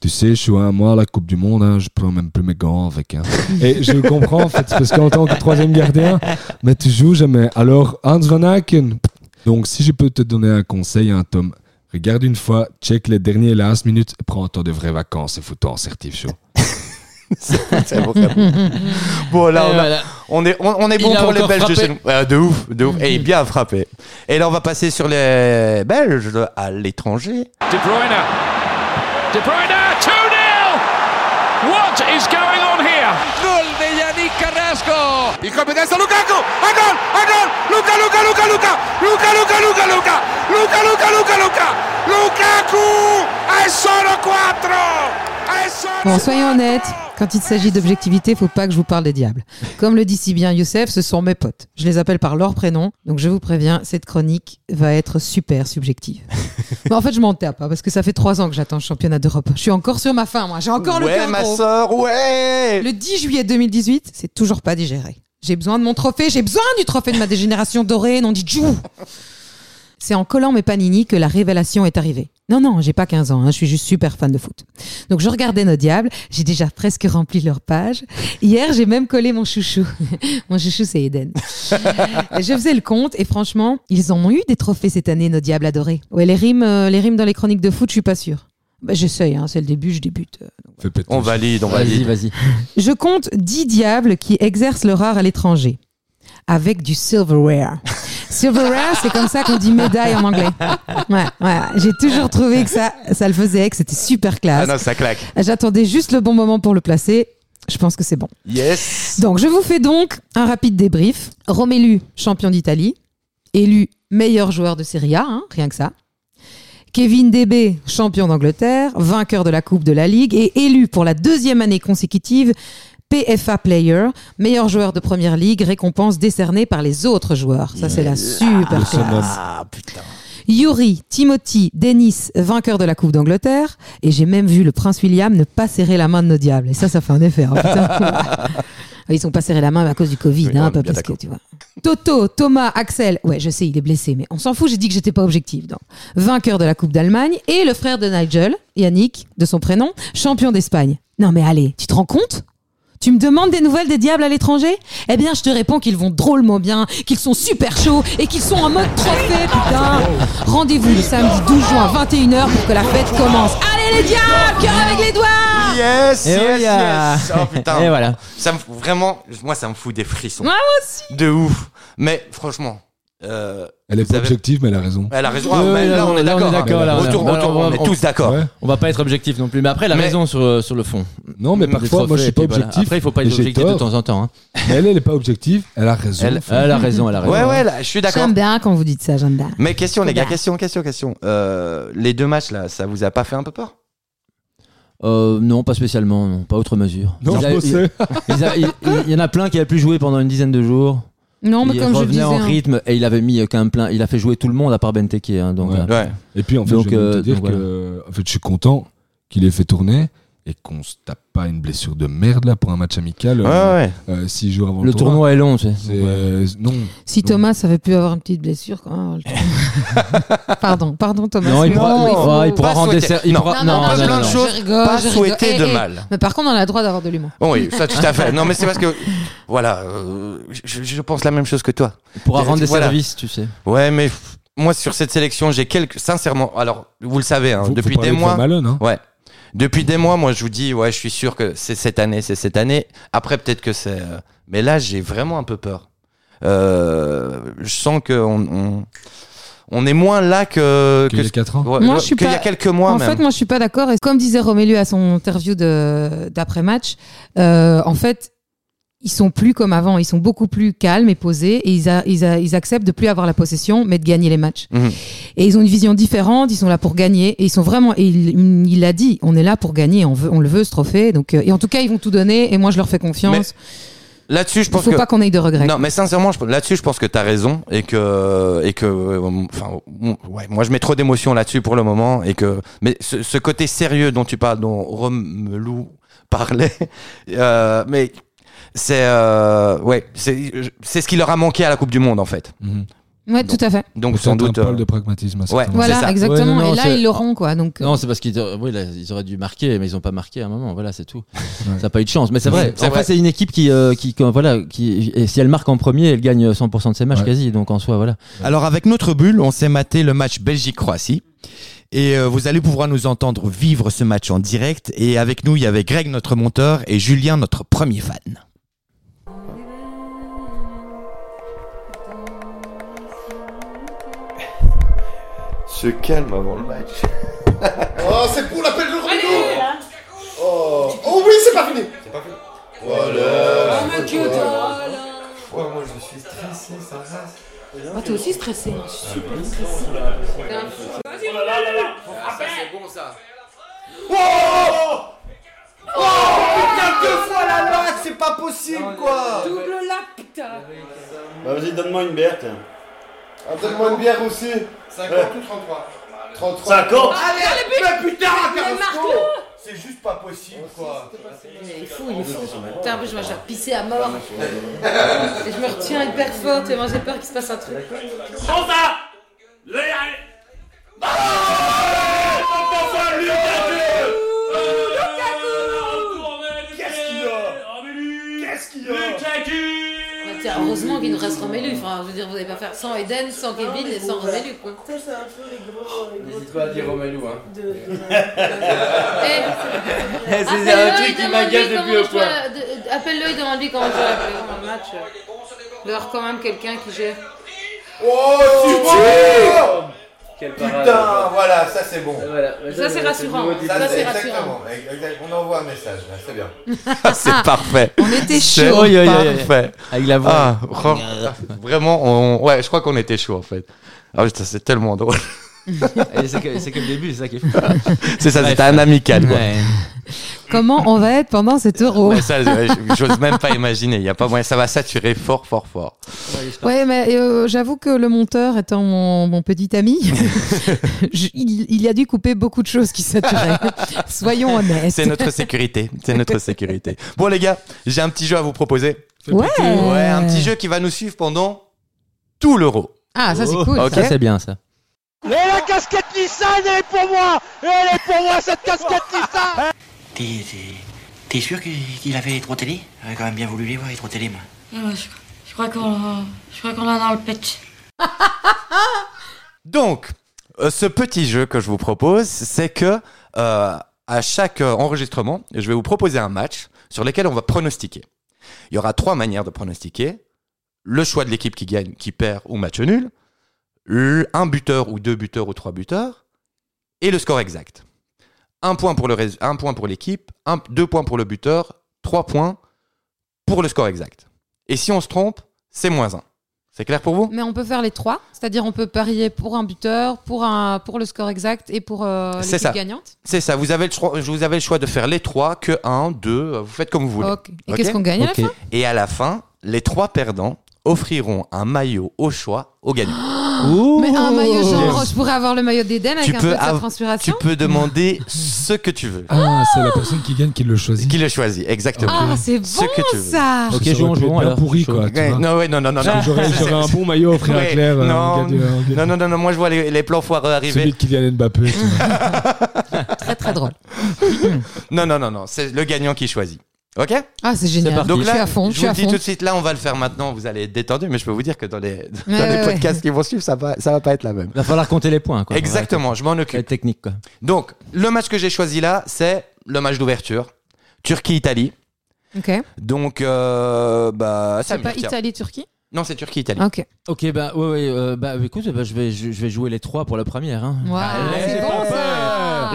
Tu sais, je suis un mois à la Coupe du Monde, hein, je prends même plus mes gants avec. Hein. Et je comprends, en fait, parce qu'en tant que troisième gardien, mais tu joues jamais. Alors, Hans Van Aken. Donc, si je peux te donner un conseil, un Tom, regarde une fois, check les derniers last minutes, prends-toi de vraies vacances et fous-toi en certif. C'est bon, c'est bon. Bon, là, on, a- voilà. on est, on, on est bon pour les Belges de frappé. chez nous. Euh, de ouf, de ouf. Et bien frappé. Et là, on va passer sur les Belges à l'étranger. De Bruyne. De Bruyne, 2-0 What is going on here? Gol de Yannick Carrasco Il compensa Lukaku A gol, a gol Luca, Luca, Luca, Luca Luca, Luca, Luca, Luca Luca, Luca, Luca, Luca Lukaku È solo 4 È solo Bon, soyons honnêtes, quand il s'agit d'objectivité, faut pas que je vous parle des diables. Comme le dit si bien Youssef, ce sont mes potes. Je les appelle par leur prénom, donc je vous préviens, cette chronique va être super subjective. *laughs* Mais en fait, je m'en tape, hein, parce que ça fait trois ans que j'attends le championnat d'Europe. Je suis encore sur ma faim, moi. J'ai encore le ouais, cœur ma gros. soeur, ouais. Le 10 juillet 2018, c'est toujours pas digéré. J'ai besoin de mon trophée, j'ai besoin du trophée de ma dégénération dorée, non dit Jou. C'est en collant mes panini que la révélation est arrivée. Non, non, j'ai pas 15 ans, hein, je suis juste super fan de foot. Donc je regardais nos diables, j'ai déjà presque rempli leur page. Hier, j'ai même collé mon chouchou. *laughs* mon chouchou, c'est Eden. *laughs* Et je faisais le compte et franchement, ils en ont eu des trophées cette année, nos diables adorés. Ouais, les rimes, euh, les rimes dans les chroniques de foot, je suis pas sûre. Bah, J'essaye, hein, c'est le début, je débute. euh. On valide, on Vas-y, valide. vas-y. je compte 10 diables qui exercent leur art à l'étranger. Avec du silverware. *laughs* Silverware, c'est comme ça qu'on dit médaille en anglais. Ouais, ouais. J'ai toujours trouvé que ça, ça le faisait, que c'était super Ah classe. non, ça claque. J'attendais juste le bon moment pour le placer. Je pense que c'est bon. Yes. Donc, je vous fais donc un rapide débrief. Romelu, champion d'Italie. Élu meilleur joueur de Serie A, hein, rien que ça. Kevin DB, champion d'Angleterre, vainqueur de la Coupe de la Ligue et élu pour la deuxième année consécutive PFA Player, meilleur joueur de Première Ligue, récompense décernée par les autres joueurs. Ça, c'est la super classe. Ah, putain. Yuri, Timothy, Dennis, vainqueur de la Coupe d'Angleterre. Et j'ai même vu le prince William ne pas serrer la main de nos diables. Et ça, ça fait un effet. hein, putain. *laughs* Ils sont pas serré la main à cause du Covid, Oui, hein, pas parce que tu vois. Toto, Thomas, Axel, ouais, je sais, il est blessé, mais on s'en fout, j'ai dit que j'étais pas objective. Non. Vainqueur de la Coupe d'Allemagne et le frère de Nigel, Yannick, de son prénom, champion d'Espagne. Non mais allez, tu te rends compte? Tu me demandes des nouvelles des diables à l'étranger? Eh bien, je te réponds qu'ils vont drôlement bien, qu'ils sont super chauds et qu'ils sont en mode trophée, putain Rendez-vous le samedi 12 juin, 21h, pour que la fête commence. Allez les diables Cœur avec les doigts Yes, Et yes, oui, ah. yes. Oh putain. *laughs* Et voilà. Ça me fout vraiment, moi ça me fout des frissons. Ouais, moi aussi De ouf. Mais franchement, euh, Elle est pas avez- objective, mais elle a raison. elle a raison. Ouais, Ah, ouais, là, on est là, on est d'accord. hein. là, on est- Autour- on- autour, on- on est on- tous d'accord. Ouais. On va pas être objectif non plus, mais après, elle a Mais- raison sur, sur le fond. Non, mais parfois, moi, je suis trophées, pas voilà. objectif. Après, il faut pas être objectif de temps en temps. hein. *laughs* Elle, elle est pas objective, elle a raison. Elle- Elle a raison, elle a raison. Ouais, ouais, là, je suis d'accord. J'aime bien quand vous dites ça, j'aime bien. Mais question, les gars, question, question, question. Euh, les deux matchs là, ça vous a pas fait un peu peur? Euh, non, pas spécialement, non, pas autre mesure. Non, il y en a plein qui a plus joué pendant une dizaine de jours. Non, mais il comme je disais. en hein. rythme et il avait mis euh, quand même plein. Il a fait jouer tout le monde à part Benteke. Hein, donc, Ouais. euh, Ouais. Et puis en fait, Donc, je vais même te euh, dire donc, que en fait, je suis content qu'il ait fait tourner et qu'on se tape pas une blessure de merde là pour un match amical Ouais, euh, ouais. euh, six jours avant le, le tournoi est long, tu sais. C'est euh, non. Si Thomas avait pu avoir une petite blessure, quand même. le tournoi. *laughs* pardon, pardon Thomas. Non, il pourra, il il faut- pourra, il pourra Pas rendre des il Non. pourra- Non, non, non, pas non, plein non, de non. choses. pas souhaiter Eh, de eh, mal. Mais par contre, on a le droit d'avoir de l'humour. Oui, ça tout à fait. Non, mais c'est parce que, voilà, euh, je, je pense la même chose que toi. Il pourra rendre des Voilà. services, tu sais. Ouais, mais moi, sur cette sélection, j'ai quelques. Sincèrement, alors, vous le savez, hein, Faut- depuis des de mois. Malone, hein. Ouais. Depuis des mois, moi, je vous dis, ouais, je suis sûr que c'est cette année, c'est cette année. Après, peut-être que c'est. euh, Mais là, j'ai vraiment un peu peur. Euh, je sens que on, on, on est moins là que. Qu'il y a que- 4 ans. ouais, Moi, je suis qu'il y a pas- quelques mois en même. fait, moi, je suis pas d'accord. Et comme disait Romélu à son interview de d'après-match, euh, en fait, ils sont plus comme avant. Ils sont beaucoup plus calmes et posés. Et ils, a- ils, a- ils acceptent de plus avoir la possession, mais de gagner les matchs. Mhm. Et ils ont une vision différente. Ils sont là pour gagner. Et ils sont vraiment. Et il il l'a dit. On est là pour gagner. On veut, on le veut ce trophée. Donc, euh, et en tout cas, ils vont tout donner. Et moi, je leur fais confiance. Là-dessus, je Il pense faut que. pas qu'on ait de regrets. Non, mais sincèrement, là-dessus, je pense que tu as raison et que et que enfin ouais, moi je mets trop d'émotions là-dessus pour le moment et que mais ce, ce côté sérieux dont tu parles dont Romelou parlait *laughs* euh, mais c'est euh, ouais, c'est c'est ce qui leur a manqué à la Coupe du monde en fait. Mhm. Ouais, tout à fait. Donc sans doute un euh, pôle de pragmatisme. à ouais. certains moments. Voilà, ça. exactement. Ouais, non, non, et là, c'est- ils l'auront, quoi. Donc, euh, Non, c'est parce qu'ils auraient- oui, là, ils auraient dû marquer, mais ils ont pas marqué à un moment. Voilà, c'est tout. Ouais. Ça n'a pas eu de chance. Mais c'est vrai. C'est vrai. fait, c'est une équipe qui, euh, qui, voilà, qui, et si elle marque en premier, elle gagne 100% de ses matchs Ouais. quasi. Donc en soi, voilà. Alors avec notre bulle, on s'est maté le match Belgique-Croatie. Et euh, vous allez pouvoir nous entendre vivre ce match en direct. Et avec nous, il y avait Greg, notre monteur, et Julien, notre premier fan. Se calme avant le match. *laughs* Oh, c'est pour l'appel de Renaud Oh, oh oui, c'est pas fini. C'est pas fini. Voilà. Moi je suis stressé, ça rase. Ah, t'es aussi stressé. Super stressé. c'est bon ça. Putain, deux fois la latte, c'est pas possible, quoi. Double là, putain. Bah vas-y, donne-moi une bière, tiens. Ah, donne-moi une bière aussi 50 ou 33 33 50 Allez, mais putain, C'est juste pas possible, quoi. Il est fou, il est fou. Putain, en plus, je vais pisser à mort. *laughs* Et je me retiens hyper fort, tellement j'ai peur qu'il se passe un truc. Qu'est-ce qu'il y a Qu'est-ce qu'il y a tiens, heureusement qu'il nous reste Romélu. Enfin, je veux dire, vous n'allez pas faire sans Eden, sans Kevin et sans Romélu, quoi. N'hésite pas à dire Romelou hein. Eh, C'est un truc qui m'agace depuis au point. Appelle-le et demande-lui comment je vais le match. Il doit y avoir quand même quelqu'un qui gère. Oh, tu Putain, voilà, ça c'est bon. Ça, c'est rassurant. Ça, Ça, c'est c'est rassurant. exactement. Exact- On envoie un message, là, c'est bien. *laughs* c'est parfait. On était C'est chaud. Parfait. Avec la voix. Ah, oh, vraiment, on... ouais, je crois qu'on était chaud en fait. Ah putain, c'est tellement drôle. C'est que, le début, c'est ça qui est fou. C'est ça, c'était un amical quoi. Ouais. Comment on va être pendant cet euro Ouais, ça, j'ose même pas imaginer. Il y a pas moyen, ça va saturer fort, fort, fort. Ouais, mais euh, j'avoue que le monteur étant mon, mon petit ami, *laughs* je- il, il a dû couper beaucoup de choses qui saturaient. *laughs* Soyons honnêtes. C'est notre sécurité. C'est notre sécurité. Bon les gars, j'ai un petit jeu à vous proposer. Ouais. Ouais, un petit jeu qui va nous suivre pendant tout l'euro. Ah, ça c'est cool. Ok. Ça, c'est bien, ça. Et la casquette Nissan, elle est pour moi Elle est pour moi, cette casquette Nissan *laughs* T'es, t'es, t'es sûr qu'il avait les trois télé? J'aurais quand même bien voulu les voir, les trois télé, moi. je, je crois qu'on je crois qu'on l'a dans le pet. *laughs* Donc, euh, ce petit jeu que je vous propose, c'est que euh, à chaque euh, enregistrement, je vais vous proposer un match sur lequel on va pronostiquer. Il y aura trois manières de pronostiquer le choix de l'équipe qui gagne, qui perd ou match nul, un buteur ou deux buteurs ou trois buteurs, et le score exact. Un point pour le rés- un point pour l'équipe, un- deux points pour le buteur, trois points pour le score exact. Et si on se trompe, c'est moins un. C'est clair pour vous? Mais on peut faire les trois, c'est-à-dire on peut parier pour un buteur, pour, un, pour le score exact et pour euh, C'est l'équipe ça. gagnante? C'est ça, vous avez, le choix, vous avez le choix de faire les trois, que un, deux, vous faites comme vous voulez. Ok. Et qu'est-ce qu'on gagne à la fin? Et à la fin, les trois perdants offriront un maillot au choix au gagnant. *gasps* Ouh. Mais un maillot genre, je pourrais avoir le maillot d'Eden avec Tu un peux peu de sa av- Tu transpiration. peux demander ce que tu veux. Ah, c'est la personne qui gagne qui le choisit. Qui le choisit, exactement. Ah, c'est Ce bon que tu veux. ça Ok, pu être jouons bien pourri, quoi. non, ouais, non, non, non. non. J'aurais un bon maillot offert à Ouais, Claire. euh, non, non, non, non, non, moi je vois les, les plans foireux arriver. Celui de Kylian Mbappé. *laughs* Très très drôle. *laughs* Non, non, non, non, c'est le gagnant qui choisit. Ok Ah, c'est génial. Donc je suis là, à fond, je je suis vous à le dis fond. tout de suite, là, on va le faire maintenant. Vous allez être détendu, mais je peux vous dire que dans les, *laughs* dans Ouais, les ouais, podcasts qui vont suivre, ça va, ça va pas être la même. Va falloir compter les points, quoi. Exactement, je m'en occupe. technique, quoi. Donc, le match que j'ai choisi là, c'est le match d'ouverture. Turquie-Italie. Ok. Donc, euh, bah, ça C'est pas Italie-Turquie? Non, c'est Turquie-Italie. Ok. Ok, bah, ouais, ouais, euh, bah, écoute, bah, je, vais, je, je vais jouer les trois pour la première. Hein. Ouais, Allez, c'est bon ça.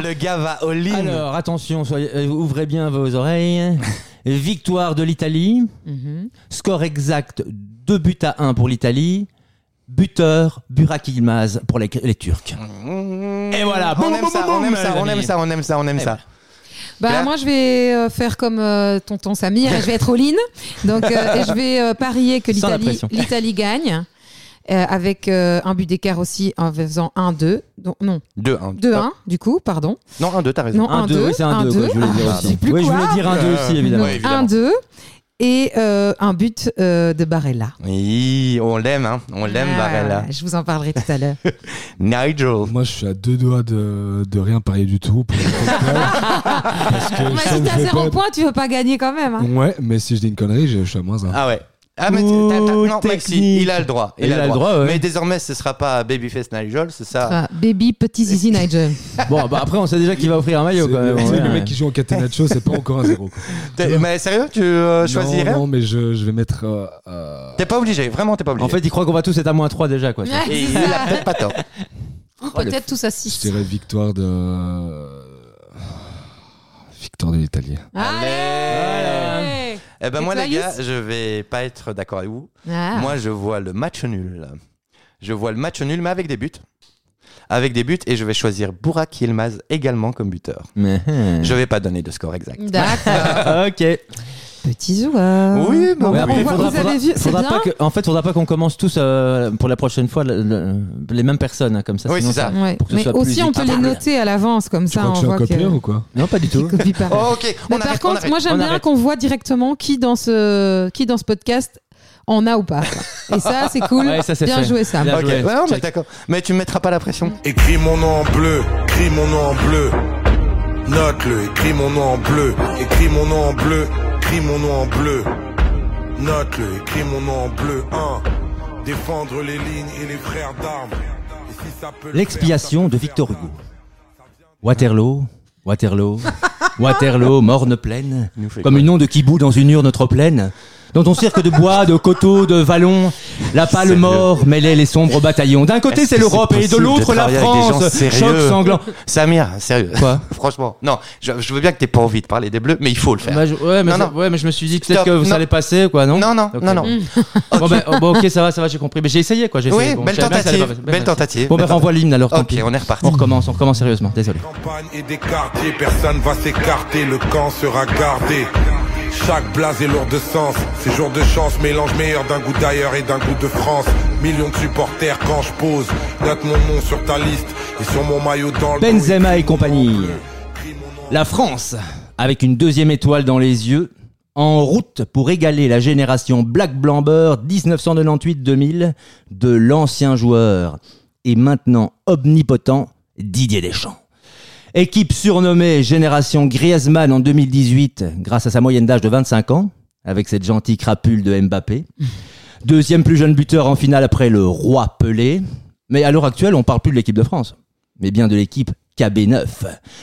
Le gars va all in. Alors, attention, soyez, euh, ouvrez bien vos oreilles. *laughs* Victoire de l'Italie. Mhm. Score exact 2 buts à 1 pour l'Italie. Buteur, Burak Yilmaz pour les, les Turcs. Et voilà. On Boum, aime boum, ça, boum, on aime ça, on aime ça, on aime ça, on aime Eh ça. Bah Claire moi je vais euh, faire comme euh, tonton Samir et je vais être all-in. Donc euh, et je vais euh, parier que l'Italie gagne euh, avec euh, un but d'écart aussi en faisant 1-2. Donc non, 2-1. 2-1 du coup, pardon. Non, 1-2, t'as raison. Non, Un 1-2. 2, oui, c'est un 2, quoi, je voulais dire Ah, aussi. oui, je voulais dire un 2 aussi, évidemment. Ouais, évidemment. 1-2 et euh, un but euh, de Barella. Oui, on l'aime, hein. On l'aime, Ah, Varela. Je vous en parlerai tout à l'heure. *laughs* Nigel. Moi, je suis à deux doigts de, de rien parier du tout. Pour *laughs* Parce que sais si t'as je vais 0 pas- points, tu veux pas gagner quand même. hein. Ouais, mais si je dis une connerie, je, je suis à moins 1. Ah ouais. Ah, mais Ouh, t'as- t'as- non, Maxi, technique. il a le droit. Il a le droit, ouais. Mais désormais, ce sera pas Babyface Nigel, c'est ça. Ah, baby petit zizi Nigel. *laughs* Bon, bah après, on sait déjà qu'il va offrir un maillot quand même. Tu sais, ouais. le mec qui joue en Catenaccio, c'est pas encore un zéro. quoi. T'es- Mais sérieux, tu euh, choisirais Non, non, mais je, je vais mettre. euh, euh, T'es pas obligé, vraiment, t'es pas obligé. En fait, il croit qu'on va tous être à moins 3 déjà, quoi. Et il a peut-être pas tort. *laughs* Ou peut-être tous à je 6. dirais victoire de. Victoire de l'Italie. Allez Eh ben Et moi, les gars, je vais pas être d'accord avec vous. Ah. Moi, je vois le match nul. Je vois le match nul, mais avec des buts. Avec des buts, et je vais choisir Burak Yilmaz également comme buteur. Mais, hein. Je vais pas donner de score exact. D'accord. *laughs* ok. Petit joueur. Oui, bah Bon, on après, voit- faudra- vous avez vu, c'est faudra bien. pas que, en fait, faudra pas qu'on commence tous euh, pour la prochaine fois le- le- les mêmes personnes, hein, comme ça. Oui, sinon c'est ça. Ouais. pour que ce Mais soit plus aussi, on peut les équitable. noter à l'avance, comme Tu ça, crois on que je suis un voit copieur que. ou quoi? Non, pas du *laughs* tout. Copie pas. Oh, ok, on Mais par on contre, arrête. moi j'aime On bien arrête. qu'on voit directement qui dans ce qui dans ce podcast en a ou pas. quoi. Et ça, c'est *laughs* cool. Ouais, ça, c'est bien fait. joué, Sam. Bien Ok, joué. ouais, non, mais Check. d'accord. Mais tu me mettras pas la pression. Écris mon nom en bleu, écris mon nom en bleu. Note-le, écris mon nom en bleu, écris mon nom en bleu, écris mon nom en bleu. Note-le, écris mon nom en bleu. 1. Défendre les lignes et les frères d'armes. Si L'expiation de Victor Hugo. Waterloo, Waterloo, *laughs* Waterloo, morne pleine, comme une onde qui bout dans une urne trop pleine. Dans ton cirque de bois, de coteaux, de vallons, la pâle mort mêlait les sombres bataillons. D'un côté c'est l'Europe et de l'autre la France. Choc sanglant. Samir, sérieux. Quoi *laughs* Franchement, non, je, je veux bien que t'aies pas envie de parler des bleus, mais il faut le faire. Bah, je- ouais, mais Non, ouais, mais je me suis dit peut-être que non. allait passer, quoi, non non, non, non, non. *laughs* Bon, ben, oh, bon, ok, ça va, ça va, j'ai compris. Mais j'ai essayé, quoi. J'ai essayé. Oui, Bon, belle tentative, pas belle tentative. Bon, ben, renvoie l'hymne alors. tant pis. on est reparti. On recommence, on recommence sérieusement. Désolé. campagne et des quartiers, personne va s'écarter, le camp sera gardé. Chaque blase est lourd de sens, ces jours de chance mélange meilleur d'un goût d'ailleurs et d'un goût de France. Millions de supporters quand je pose, note mon nom sur ta liste et sur mon maillot dans le. Benzema et compagnie. La France, avec une deuxième étoile dans les yeux, en route pour égaler la génération Black Blamber 1998-2000 de l'ancien joueur et maintenant omnipotent Didier Deschamps. Équipe surnommée Génération Griezmann en 2018 grâce à sa moyenne d'âge de 25 ans, avec cette gentille crapule de Mbappé. Deuxième plus jeune buteur en finale après le roi Pelé. Mais à l'heure actuelle, on parle plus de l'équipe de France, mais bien de l'équipe KB9,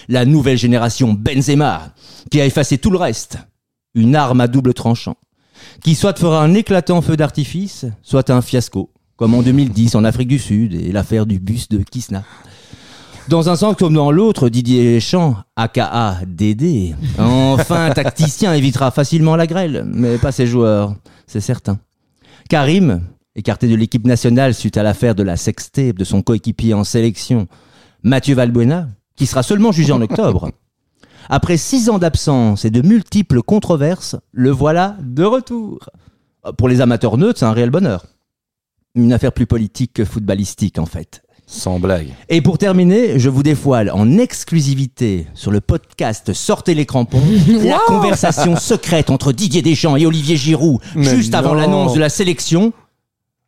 la nouvelle génération Benzema, qui a effacé tout le reste. Une arme à double tranchant, qui soit fera un éclatant feu d'artifice, soit un fiasco, comme en 2010 en Afrique du Sud et l'affaire du bus de Kisna. Dans un sens comme dans l'autre, Didier Deschamps, aka Dédé, enfin *laughs* tacticien, évitera facilement la grêle, mais pas ses joueurs, c'est certain. Karim, écarté de l'équipe nationale suite à l'affaire de la sextape de son coéquipier en sélection, Mathieu Valbuena, qui sera seulement jugé en octobre. Après six ans d'absence et de multiples controverses, le voilà de retour. Pour les amateurs neutres, c'est un réel bonheur. Une affaire plus politique que footballistique, en fait. Sans blague. Et pour terminer, je vous dévoile en exclusivité sur le podcast Sortez les crampons *laughs* la conversation secrète entre Didier Deschamps et Olivier Giroud Mais juste avant non. l'annonce de la sélection.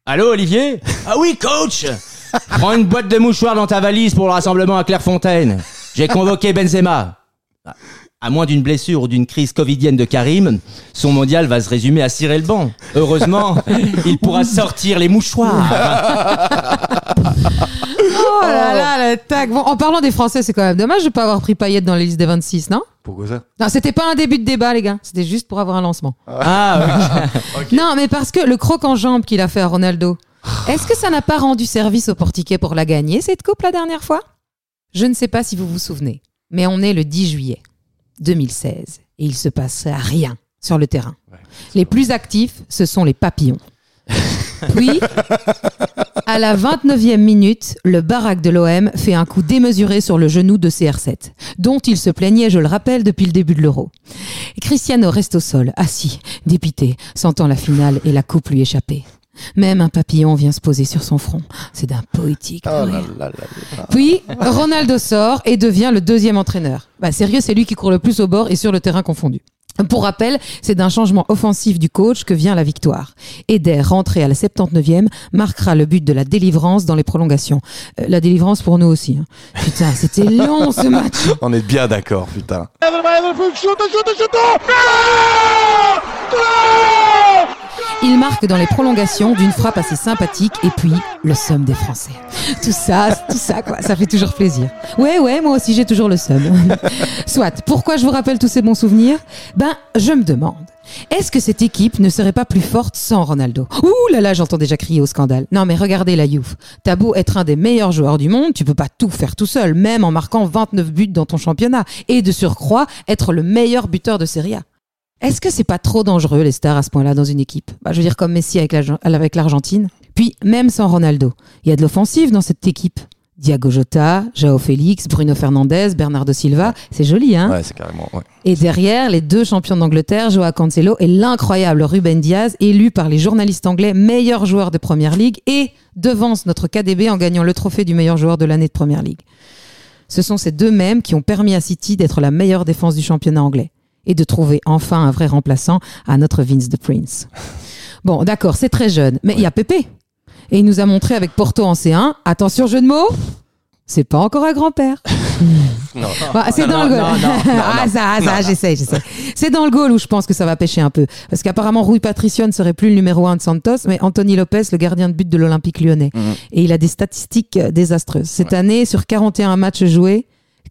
Allô Olivier? *laughs* Ah oui coach Prends une boîte de mouchoirs dans ta valise pour le rassemblement à Clairefontaine. J'ai convoqué Benzema. À moins d'une blessure ou d'une crise covidienne de Karim, son mondial va se résumer à cirer le banc. Heureusement, *laughs* il pourra sortir les mouchoirs. Oh là là, le tac. Bon, en parlant des Français, c'est quand même dommage de pas avoir pris Payet dans les listes des 26, non? Pourquoi ça? Non, c'était pas un début de débat, les gars. C'était juste pour avoir un lancement. Ah, *laughs* Non, mais parce que le croc en jambe qu'il a fait à Ronaldo, est-ce que ça n'a pas rendu service au Portugais pour la gagner, cette coupe, la dernière fois? Je ne sais pas si vous vous souvenez, mais on est le 10 juillet 2016 et il se passe rien sur le terrain. Les plus actifs, ce sont les papillons. *laughs* Puis, à la 29e minute, le baraque de l'OM fait un coup démesuré sur le genou de CR7, dont il se plaignait, je le rappelle, depuis le début de l'Euro. Cristiano reste au sol, assis, dépité, sentant la finale et la coupe lui échapper. Même un papillon vient se poser sur son front. C'est d'un poétique. Oh. Puis, Ronaldo sort et devient le deuxième entraîneur. Bah, sérieux, c'est lui qui court le plus au bord et sur le terrain confondu. Pour rappel, c'est d'un changement offensif du coach que vient la victoire. Eder, rentré à la 79e, marquera le but de la délivrance dans les prolongations. Euh, la délivrance pour nous aussi. hein. Putain, c'était *laughs* long ce match. On est bien d'accord, putain. Il marque dans les prolongations d'une frappe assez sympathique et puis le somme des Français. Tout ça, tout ça quoi, ça fait toujours plaisir. Ouais ouais, moi aussi j'ai toujours le somme. *laughs* Soit, pourquoi je vous rappelle tous ces bons souvenirs? Ben, je me demande. Est-ce que cette équipe ne serait pas plus forte sans Ronaldo? Ouh là là, j'entends déjà crier au scandale. Non mais regardez la Juve. T'as être un des meilleurs joueurs du monde, tu peux pas tout faire tout seul, même en marquant 29 buts dans ton championnat. Et de surcroît, être le meilleur buteur de Serie A. Est-ce que c'est pas trop dangereux les stars à ce point-là dans une équipe? Bah, Je veux dire comme Messi avec l'Argen- avec l'Argentine. Puis même sans Ronaldo, il y a de l'offensive dans cette équipe. Diago Jota, Jao Félix, Bruno Fernandes, Bernardo Silva, c'est joli hein? Ouais, c'est carrément. Ouais. Et derrière, les deux champions d'Angleterre, Joao Cancelo et l'incroyable Ruben Diaz, élu par les journalistes anglais meilleur joueur de Première Ligue et devance notre KDB en gagnant le trophée du meilleur joueur de l'année de Première Ligue. Ce sont ces deux mêmes qui ont permis à City d'être la meilleure défense du championnat anglais et de trouver enfin un vrai remplaçant à notre Vince de Prince. *laughs* Bon, d'accord, c'est très jeune, mais il y a Pépé. Et il nous a montré avec Porto en C1, attention jeu de mots, c'est pas encore un grand-père. *laughs* Non. Bah, c'est dans le goal. ah, ça, ça, j'essaie, j'essaie. C'est dans le goal où je pense que ça va pêcher un peu. Parce qu'apparemment, Rui Patricio ne serait plus le numéro un de Santos, mais Anthony Lopez, le gardien de but de l'Olympique lyonnais. Mhm. Et il a des statistiques désastreuses. Cette année, sur 41 matchs joués,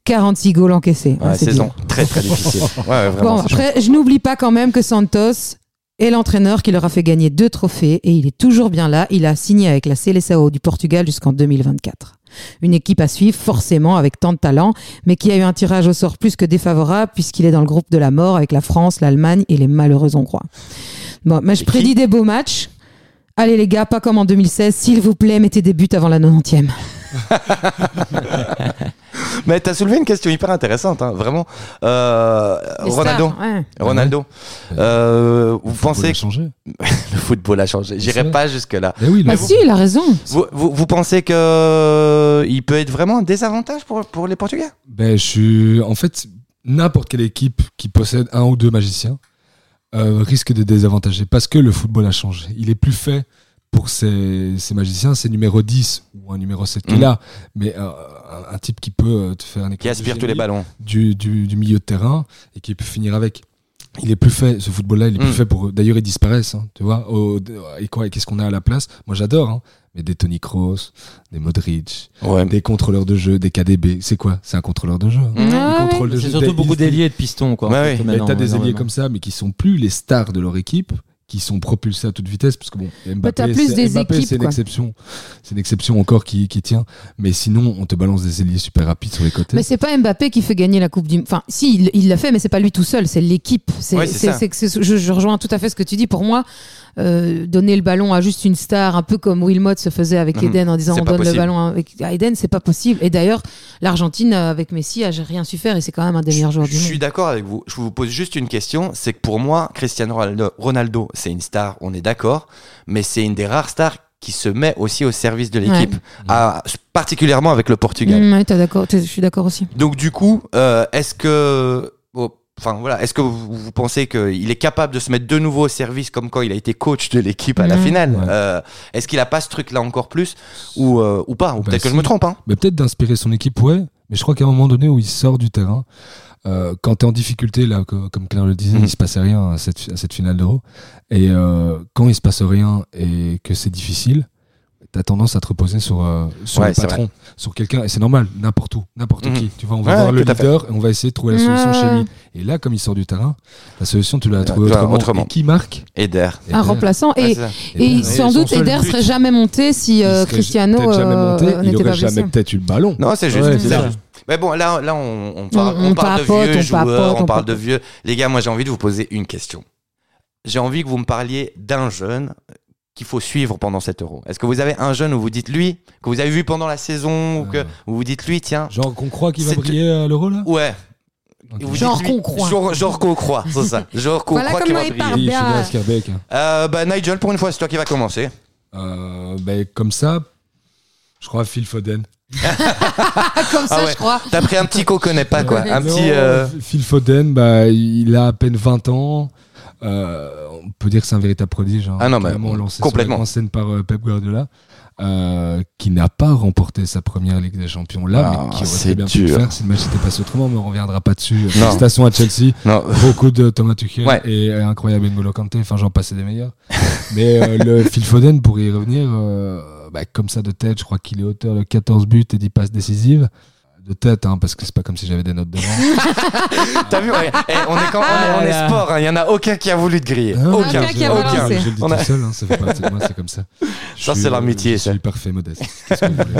46 goals encaissés. Ouais, saison très très difficile. *laughs* Ouais, vraiment. Bon, après, je n'oublie pas quand même que Santos est l'entraîneur qui leur a fait gagner deux trophées et il est toujours bien là. Il a signé avec la Seleção du Portugal jusqu'en 2024. Une équipe à suivre forcément avec tant de talent, mais qui a eu un tirage au sort plus que défavorable puisqu'il est dans le groupe de la mort avec la France, l'Allemagne et les malheureux Hongrois. Bon, mais je prédis des beaux matchs. Allez les gars, pas comme en 2016, s'il vous plaît, mettez des buts avant la 90e. *laughs* Mais t'as soulevé une question hyper intéressante, hein, vraiment. Euh, Ronaldo. stars, ouais. Ronaldo. Euh, vous pensez a que changé. *laughs* le football a changé J'irai pas jusque là. Eh oui, Bah mais si, il a raison. Vous, vous, vous pensez que il peut être vraiment un désavantage pour, pour les Portugais? Ben, je suis. En fait, n'importe quelle équipe qui possède un ou deux magiciens euh, risque de désavantager parce que le football a changé. Il est plus fait pour ces, ces magiciens, c'est numéro 10 ou un numéro 7 qui est Mhm. là, mais euh, un, un type qui peut euh, te faire un Qui éclat aspire tous les ballons. du, du, du milieu de terrain et qui peut finir avec. Il est plus fait, ce football-là, il est plus Mm. fait pour. D'ailleurs, ils disparaissent, hein, tu vois. Au- et quoi, et qu'est-ce qu'on a à la place? Moi, j'adore, hein, mais des Tony Kroos, des Modric, Ouais. des contrôleurs de jeu, des KDB. C'est quoi? C'est un contrôleur de jeu. hein. C'est surtout beaucoup il- d'ailiers et de pistons, quoi. en fait, t'as des ailiers énormément. comme ça, mais qui sont plus les stars de leur équipe, qui sont propulsés à toute vitesse, parce que bon, Mbappé, c'est- des Mbappé, équipes, c'est une exception, c'est une exception encore qui, qui tient. Mais sinon, on te balance des ailiers super rapides sur les côtés. Mais c'est pas Mbappé qui fait gagner la Coupe du Enfin, si, il- il l'a fait, mais c'est pas lui tout seul, c'est l'équipe. C'est, Ouais, je rejoins tout à fait ce que tu dis. Pour moi, euh, donner le ballon à juste une star, un peu comme Wilmot se faisait avec Mhm. Eden en disant on donne le ballon avec- à Eden, c'est pas possible. Et d'ailleurs, l'Argentine avec Messi a rien su faire et c'est quand même un des meilleurs joueurs Je du monde. suis d'accord avec vous. Je vous pose juste une question. C'est que pour moi, Cristiano Ronaldo, c'est une star, on est d'accord, mais c'est une des rares stars qui se met aussi au service de l'équipe, Ouais. particulièrement avec le Portugal. Mm, ouais, d'accord, je suis d'accord aussi. Donc du coup, euh, est-ce que, enfin voilà, est-ce que vous, vous pensez qu'il est capable de se mettre de nouveau au service comme quand il a été coach de l'équipe à la Mhm. finale Ouais. Euh, Est-ce qu'il a pas ce truc-là encore plus ou euh, ou pas Ou Bah, peut-être que je me trompe. Hein Mais peut-être d'inspirer son équipe, ouais. Mais je crois qu'à un moment donné où il sort du terrain, euh, quand t'es en difficulté, là, que- comme Claire le disait, Mhm. il se passait rien à cette, à cette finale d'Euro. Et quand il se passe rien et que c'est difficile, t'as tendance à te reposer sur, euh, sur Ouais, le patron, sur quelqu'un. Et c'est normal, n'importe où, n'importe Mhm. qui. Tu vois, on va Ouais, voir le leader et on va essayer de trouver la solution Ouais, chez lui. Et là, comme il sort du terrain, la solution, tu l'as Ouais, trouvée tu autrement. autrement. Et qui marque Eder. Un remplaçant. Ouais, Et, et Eder. sans doute, Eder but, serait jamais monté si euh, Cristiano euh, n'était aurait pas jamais peut-être eu le ballon. Non, c'est juste. Mais bon, là, là, on, on parle, On- on de vieux on joueurs, papote, on on parle de vieux. Les gars, moi, j'ai envie de vous poser une question. J'ai envie que vous me parliez d'un jeune qu'il faut suivre pendant cet euro. Est-ce que vous avez un jeune où vous dites lui, que vous avez vu pendant la saison, ou que Euh. où vous dites lui, tiens, Genre qu'on croit qu'il va briller à l'euro, là ouais. Vous Genre qu'on croit. Genre, genre qu'on croit, c'est ça. *laughs* Genre qu'on Voilà croit qu'il va il briller. bien. Euh, bah, Nigel, pour une fois, c'est toi qui va commencer. Euh, ben, comme ça, je crois Phil Foden. *laughs* Comme ça, Ah ouais. je crois. T'as pris un petit qu'on connaît pas, quoi. Un Non, petit. euh, Phil Foden, bah, il a à peine 20 ans. Euh, on peut dire que c'est un véritable prodige. hein, Ah non, mais lancé complètement. Sur grande scène par euh, Pep Guardiola. euh, qui n'a pas remporté sa première Ligue des Champions là, Ah, mais qui aurait très bien pu le dur. faire si le match était passé autrement, mais on reviendra pas dessus. Non. Félicitations à Chelsea, *laughs* Non. beaucoup de Thomas Tuchel Ouais. et incroyable N'Golo Kanté, enfin j'en passais des meilleurs. *laughs* mais euh, le Phil Foden, pour y revenir, euh, bah, comme ça de tête, je crois qu'il est auteur de 14 buts et 10 passes décisives. De tête, hein, parce que c'est pas comme si j'avais des notes devant. *laughs* T'as vu ouais. Eh, On est quand on est, on est Ah. sport. hein. Il y en a aucun qui a voulu te griller. Ah, aucun. Aucun qui a je- balancé. Je le dis On a- tout seul, hein, ça fait partie de moi, c'est comme ça. Ça, Je c'est suis- l'amitié, Je ça. suis parfait, modeste. Qu'est-ce que vous voulez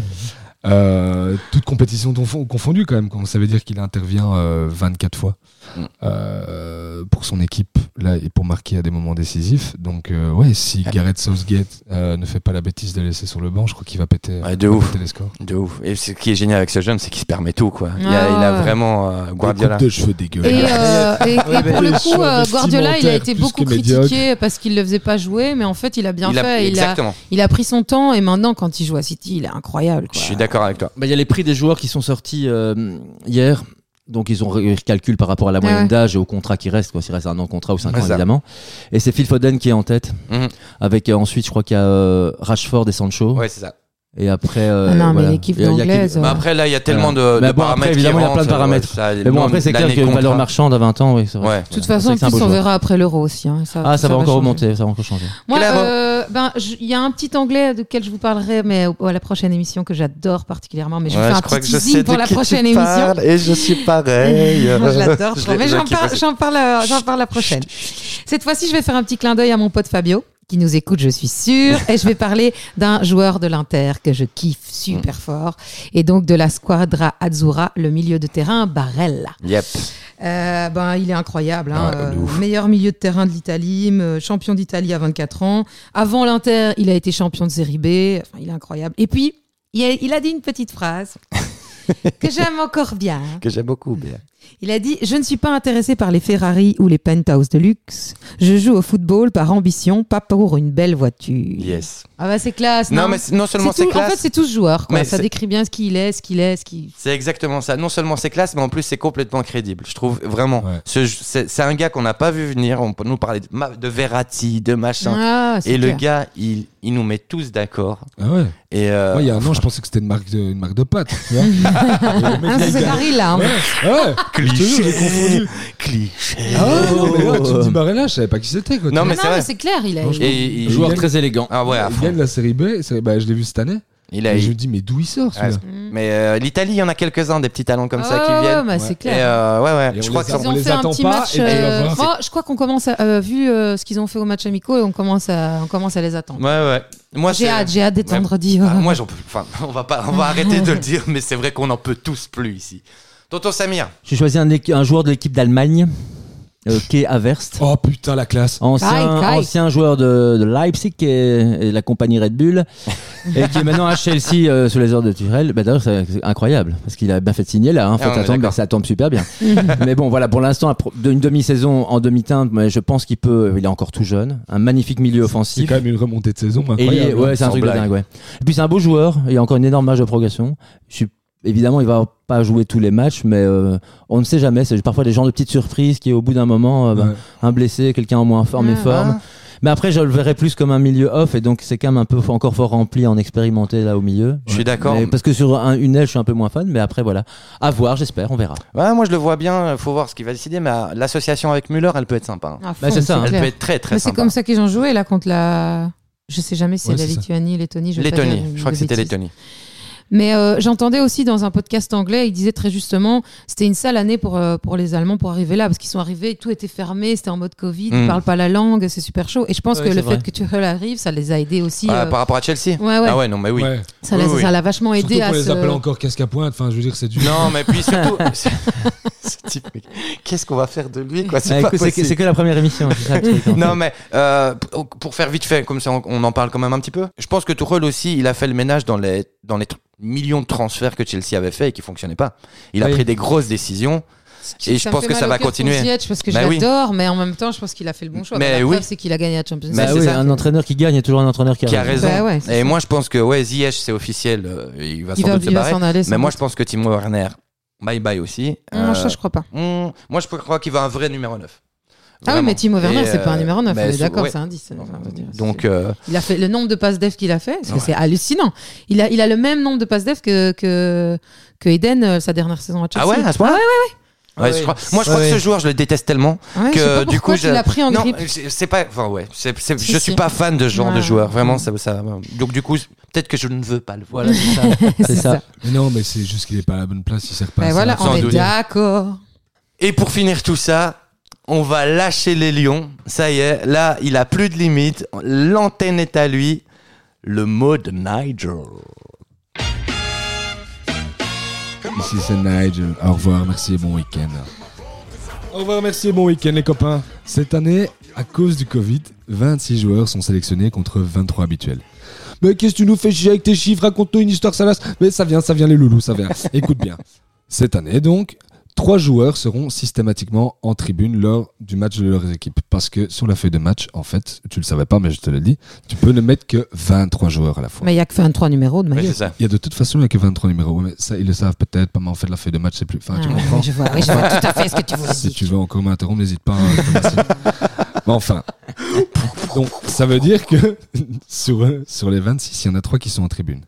Euh, toute compétition confon- confondue quand même. quand Ça veut dire qu'il intervient euh, 24 fois Mm. euh, pour son équipe là et pour marquer à des moments décisifs. Donc euh, ouais, si Gareth Southgate euh, ne fait pas la bêtise de le laisser sur le banc, je crois qu'il va péter, Ouais, de ouf. péter les scores. De ouf. Et ce qui est génial avec ce jeune, c'est qu'il se permet tout, quoi. Il, a, Ah il a ouais. vraiment euh, Guardiola. de cheveux Et, dégueulasses. euh, et- pour le coup, euh, Guardiola, il a été beaucoup critiqué parce qu'il le faisait pas jouer, mais en fait, il a bien Il a- fait. Il a, exactement. il a pris son temps et maintenant, quand il joue à City, il est incroyable. Je suis d'accord avec toi. Bah, Il y a les prix des joueurs qui sont sortis euh, hier. Donc ils ont ré- recalculé par rapport à la moyenne ouais. d'âge et au contrat qui reste, quoi, s'il reste un an de contrat ou cinq ans ça. évidemment. Et c'est Phil Foden qui est en tête, Mhm. avec euh, ensuite je crois qu'il y a euh, Rashford et Sancho. Ouais, c'est ça. Et après. euh, Ah non, mais l'équipe y a- y a anglaise, euh, Mais après, là, il y a tellement de, Mais de bon, après, paramètres. qui évidemment, il y a plein de rentrent, paramètres. ça, Mais bon, après, c'est clair d'années que de valeur contrat. marchande à 20 ans, oui, c'est vrai. Ouais. De toute façon, en plus, on verra après l'euro aussi. hein. Ça, Ah, ça, va encore changer. remonter, ça va encore changer. Moi, Claire, euh, ben, je- il y a un petit anglais duquel je vous parlerai, mais à la prochaine émission que j'adore particulièrement. Mais je Ouais, fais je un crois petit que je sais teasing pour la prochaine émission. Et je suis pareil. *laughs* Moi, je l'adore. Mais je j'en kiffe parle, aussi. j'en parle, euh, j'en parle la prochaine. Cette fois-ci, je vais faire un petit clin d'œil à mon pote Fabio, qui nous écoute, je suis sûre. Et je vais parler d'un joueur de l'Inter que je kiffe super fort. Et donc de la Squadra Azzurra, le milieu de terrain Barella. Yep. Euh, ben, il est incroyable. Hein, de Euh, meilleur milieu de terrain de l'Italie, euh, champion d'Italie à 24 ans. Avant l'Inter, il a été champion de Série B. Enfin, il est incroyable. Et puis, il a, il a dit une petite phrase *laughs* que j'aime encore bien. Que j'aime beaucoup, bien. Il a dit Je ne suis pas intéressé par les Ferrari ou les penthouse de luxe. Je joue au football par ambition, pas pour une belle voiture. Yes. Ah bah c'est classe. Non, Non, mais non seulement C'est tout- En fait, classe, c'est tout ce joueur. Quoi. Mais Ça décrit bien ce qu'il est, ce qu'il est, ce qu'il. c'est exactement ça. Non seulement c'est classe, mais en plus c'est complètement crédible. Je trouve vraiment. Ouais. C'est un gars qu'on n'a pas vu venir. On peut nous parler de, Verratti, de machin. Ah, c'est Et le clair. gars, il, il nous met tous d'accord. Ah ouais. Et euh, Moi, il y a un an, je pensais que c'était une marque de, une marque de pâtes. tu vois. *laughs* Et le mec, Ah, Daryl là. hein. Ouais, ouais. Je confondu. cliché. Ah ouais, non, mais là, tu me dis Barella, je savais pas qui c'était. quoi. Non, mais c'est non, vrai. c'est clair, il a. Franchement, Et il, Joueur gagne- très élégant. ah ouais, à il fond. gagne la série B. c'est- Bah, je l'ai vu cette année. Il a, Et je me dis, mais d'où il sort Ouais, celui-là Mais euh, l'Italie, il y en a quelques-uns des petits talents comme ça Ah qui ouais, viennent. bah, c'est Et clair. euh, ouais, ouais. Et je on crois les que a- ça- Ils on ont les fait un attend petit pas, match. et tu vas euh, voir. moi, je crois qu'on commence à, euh, vu euh, ce qu'ils ont fait au match amicaux et on commence à, on commence à les attendre. Ouais, ouais. Moi, J'ai c'est- hâte, j'ai hâte d'être Ouais. vendredi. Ah, moi, j'en peux. Enfin, on va pas, on va *laughs* arrêter de le dire, mais c'est vrai qu'on en peut tous plus ici. Tonton Samir. J'ai choisi un, joueur de l'équipe d'Allemagne euh, Kay Havertz. Oh putain, la classe. Ancien, Kai, Kai. ancien joueur de, de Leipzig et, et la compagnie Red Bull *laughs* et qui est maintenant à Chelsea euh, sous les ordres de Tuchel. Bah, D'ailleurs, c'est c'est incroyable parce qu'il a bien fait de signer là. Hein, faut Ah attendre, bah, ça tombe super bien. *laughs* mais bon, voilà, pour l'instant, d'une demi-saison en demi-teinte, mais je pense qu'il peut. Il est encore tout jeune, un magnifique milieu C'est offensif. quand même une remontée de saison Et il est- incroyable. ouais, c'est un truc de dingue, ouais. Et puis c'est un beau joueur, il y a encore une énorme marge de progression. Je suis évidemment, il va pas jouer tous les matchs, mais euh, on ne sait jamais. C'est parfois des genres de petites surprises qui, au bout d'un moment, euh, bah, Ouais. un blessé, quelqu'un en moins forme et Ouais. forme. Mais après, je le verrais plus comme un milieu off, et donc c'est quand même un peu encore fort rempli en expérimenté là au milieu. Je suis d'accord. Parce que sur un- une aile, je suis un peu moins fan, mais après, voilà. À voir, j'espère, on verra. Ouais, moi je le vois bien, faut voir ce qu'il va décider, mais euh, l'association avec Müller, elle peut être sympa. hein. Fond, Bah, c'est ça, hein. Elle clair. peut être très très Mais c'est comme ça qu'ils ont joué là contre la. Je sais jamais si c'est Ouais, la. Lituanie, Lettonie. Je Lettonie, je crois que c'était. Lettonie. Mais euh, j'entendais aussi dans un podcast anglais, il disait très justement, c'était une sale année pour, euh, pour les Allemands pour arriver là, parce qu'ils sont arrivés, tout était fermé, c'était en mode Covid, ils Mm. parlent pas la langue, c'est super chaud. Et je pense Ouais, que c'est le vrai. fait que Tuchel arrive, ça les a aidés aussi. Ah, euh, par rapport à Chelsea? Ouais, ouais. Ah ouais, non, mais oui. Ouais. ça oui, les- oui. ça l'a vachement Surtout aidé à qu'on les se... appelle encore casque à pointe. Enfin, je veux dire, c'est du. Non, mais puis surtout, *laughs* ce ce type, mais qu'est-ce qu'on va faire de lui quoi? C'est Ah, pas écoute, c'est que, possible. c'est que la première émission, c'est ça le truc, en fait. Non mais euh, pour- pour faire vite fait, comme ça on, on en parle quand même un petit peu. Je pense que Tuchel aussi, il a fait le ménage dans les dans les millions de transferts que Chelsea avait fait et qui fonctionnaient pas. Il a pris des grosses décisions et je pense que ça va continuer. Ziyech, parce que Bah oui. j'adore, mais en même temps, je pense qu'il a fait le bon choix. Mais la oui. c'est qu'il a gagné la Champions Bah, League. Bah c'est oui, un entraîneur qui gagne est toujours un entraîneur qui a Qui a raison. Bah ouais, et ça. moi je pense que ouais, Ziyech c'est officiel, euh, il va Il sans va, doute se il va barrer. s'en aller. Mais moi doute. je pense que Timo Werner, bye bye aussi. Non, Euh, ça, je crois pas. hmm, moi je crois qu'il va un vrai numéro 9. Ah oui, mais Timo Werner, c'est pas un euh, numéro 9, bah, on est c'est- d'accord, ouais. c'est un 10. enfin, je veux dire, Donc euh, Il a fait le nombre de passes def qu'il a fait, Ouais. c'est hallucinant. Il a, il a le même nombre de passes def que, que, que Eden euh, sa dernière saison à Chelsea. Ah ouais, à ce point Ah ouais, ouais, je crois- moi je crois Ouais, que ce ouais. joueur je le déteste tellement ouais, je sais que pas du coup je tu l'as pris en non grippe. c'est c'est pas enfin ouais Si, je si. suis pas fan de ce genre de Ouais. joueur vraiment ça ça donc du coup peut-être que je ne veux pas le voir Voilà, c'est ça. *laughs* Ça. Mais non, mais c'est juste qu'il est pas à la bonne place. Il sert pas. à Ben ça. voilà, sans on est d'accord. et pour finir tout ça on va lâcher les lions ça y est là il a plus de limites l'antenne est à lui le mode Nigel Ici c'est Nigel. Au revoir, merci et bon week-end. Au revoir, merci et bon week-end les copains. Cette année, à cause du Covid, 26 joueurs sont sélectionnés contre 23 habituels. Mais qu'est-ce que tu nous fais chier avec tes chiffres? Raconte-nous une histoire salace. Mais ça vient, ça vient les loulous, ça vient. *laughs* Écoute bien. Cette année donc, trois joueurs seront systématiquement en tribune lors du match de leurs équipes. Parce que sur la feuille de match, en fait, tu le savais pas, mais je te l'ai dit, tu peux ne mettre que 23 joueurs à la fois. Mais il y a que 23 numéros de ça Il y a de toute façon, il n'y a que 23 numéros. Mais ça, ils le savent peut-être pas, mais en fait, la feuille de match, c'est plus. Enfin, tu Ah, comprends? je vois, oui, je vois tout à fait ce que tu voulais Si tu veux encore m'interrompre, n'hésite pas. hein, mais enfin. Donc, ça veut dire que *laughs* sur, sur les 26, il y en a trois qui sont en tribune.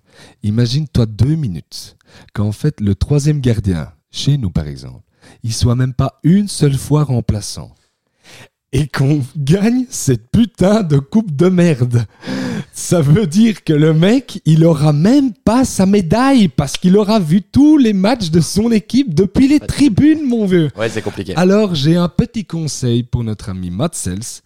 Imagine-toi deux minutes qu'en fait, le troisième gardien, chez nous par exemple, il soit même pas une seule fois remplaçant. Et qu'on gagne cette putain de coupe de merde. Ça veut dire que le mec, il aura même pas sa médaille parce qu'il aura vu tous les matchs de son équipe depuis les tribunes, mon vieux. ouais c'est compliqué Alors, j'ai un petit conseil pour notre ami Matt Sells.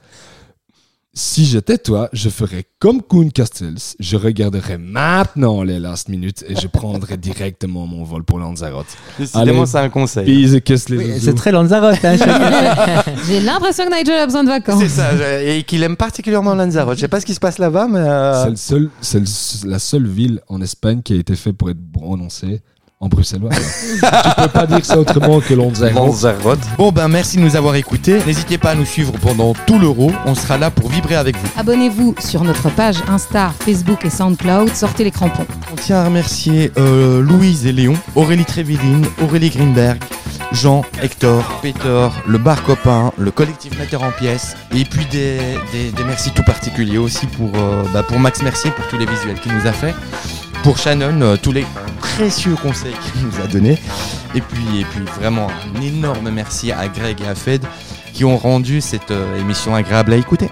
Si j'étais toi, je ferais comme Kuhn Castells. Je regarderais maintenant les last minutes et je prendrais directement mon vol pour Lanzarote. décidément c'est un conseil les Oui, c'est très Lanzarote. Hein. *laughs* J'ai l'impression que Nigel a besoin de vacances. c'est ça et qu'il aime particulièrement Lanzarote je sais pas ce qui se passe là-bas mais euh, C'est seul, la seule ville en Espagne qui a été faite pour être prononcée en bruxellois. *laughs* tu peux pas dire ça autrement que Lanzarote. Lanzarote Bon ben merci de nous avoir écoutés. N'hésitez pas à nous suivre pendant tout l'euro. On sera là pour vibrer avec vous. Abonnez-vous sur notre page Insta, Facebook et Soundcloud. Sortez les crampons. On tient à remercier euh, Louise et Léon, Aurélie Tréviline, Aurélie Greenberg, Jean, Hector, Peter, le bar copain, le collectif Metteur en pièces, et puis des, des, des merci tout particuliers aussi pour, euh, bah, pour Max Mercier pour tous les visuels qu'il nous a fait, pour Shannon, euh, tous les précieux conseils qu'il nous a donnés, et puis, et puis vraiment un énorme merci à Greg et à Fed qui ont rendu cette euh, émission agréable à écouter.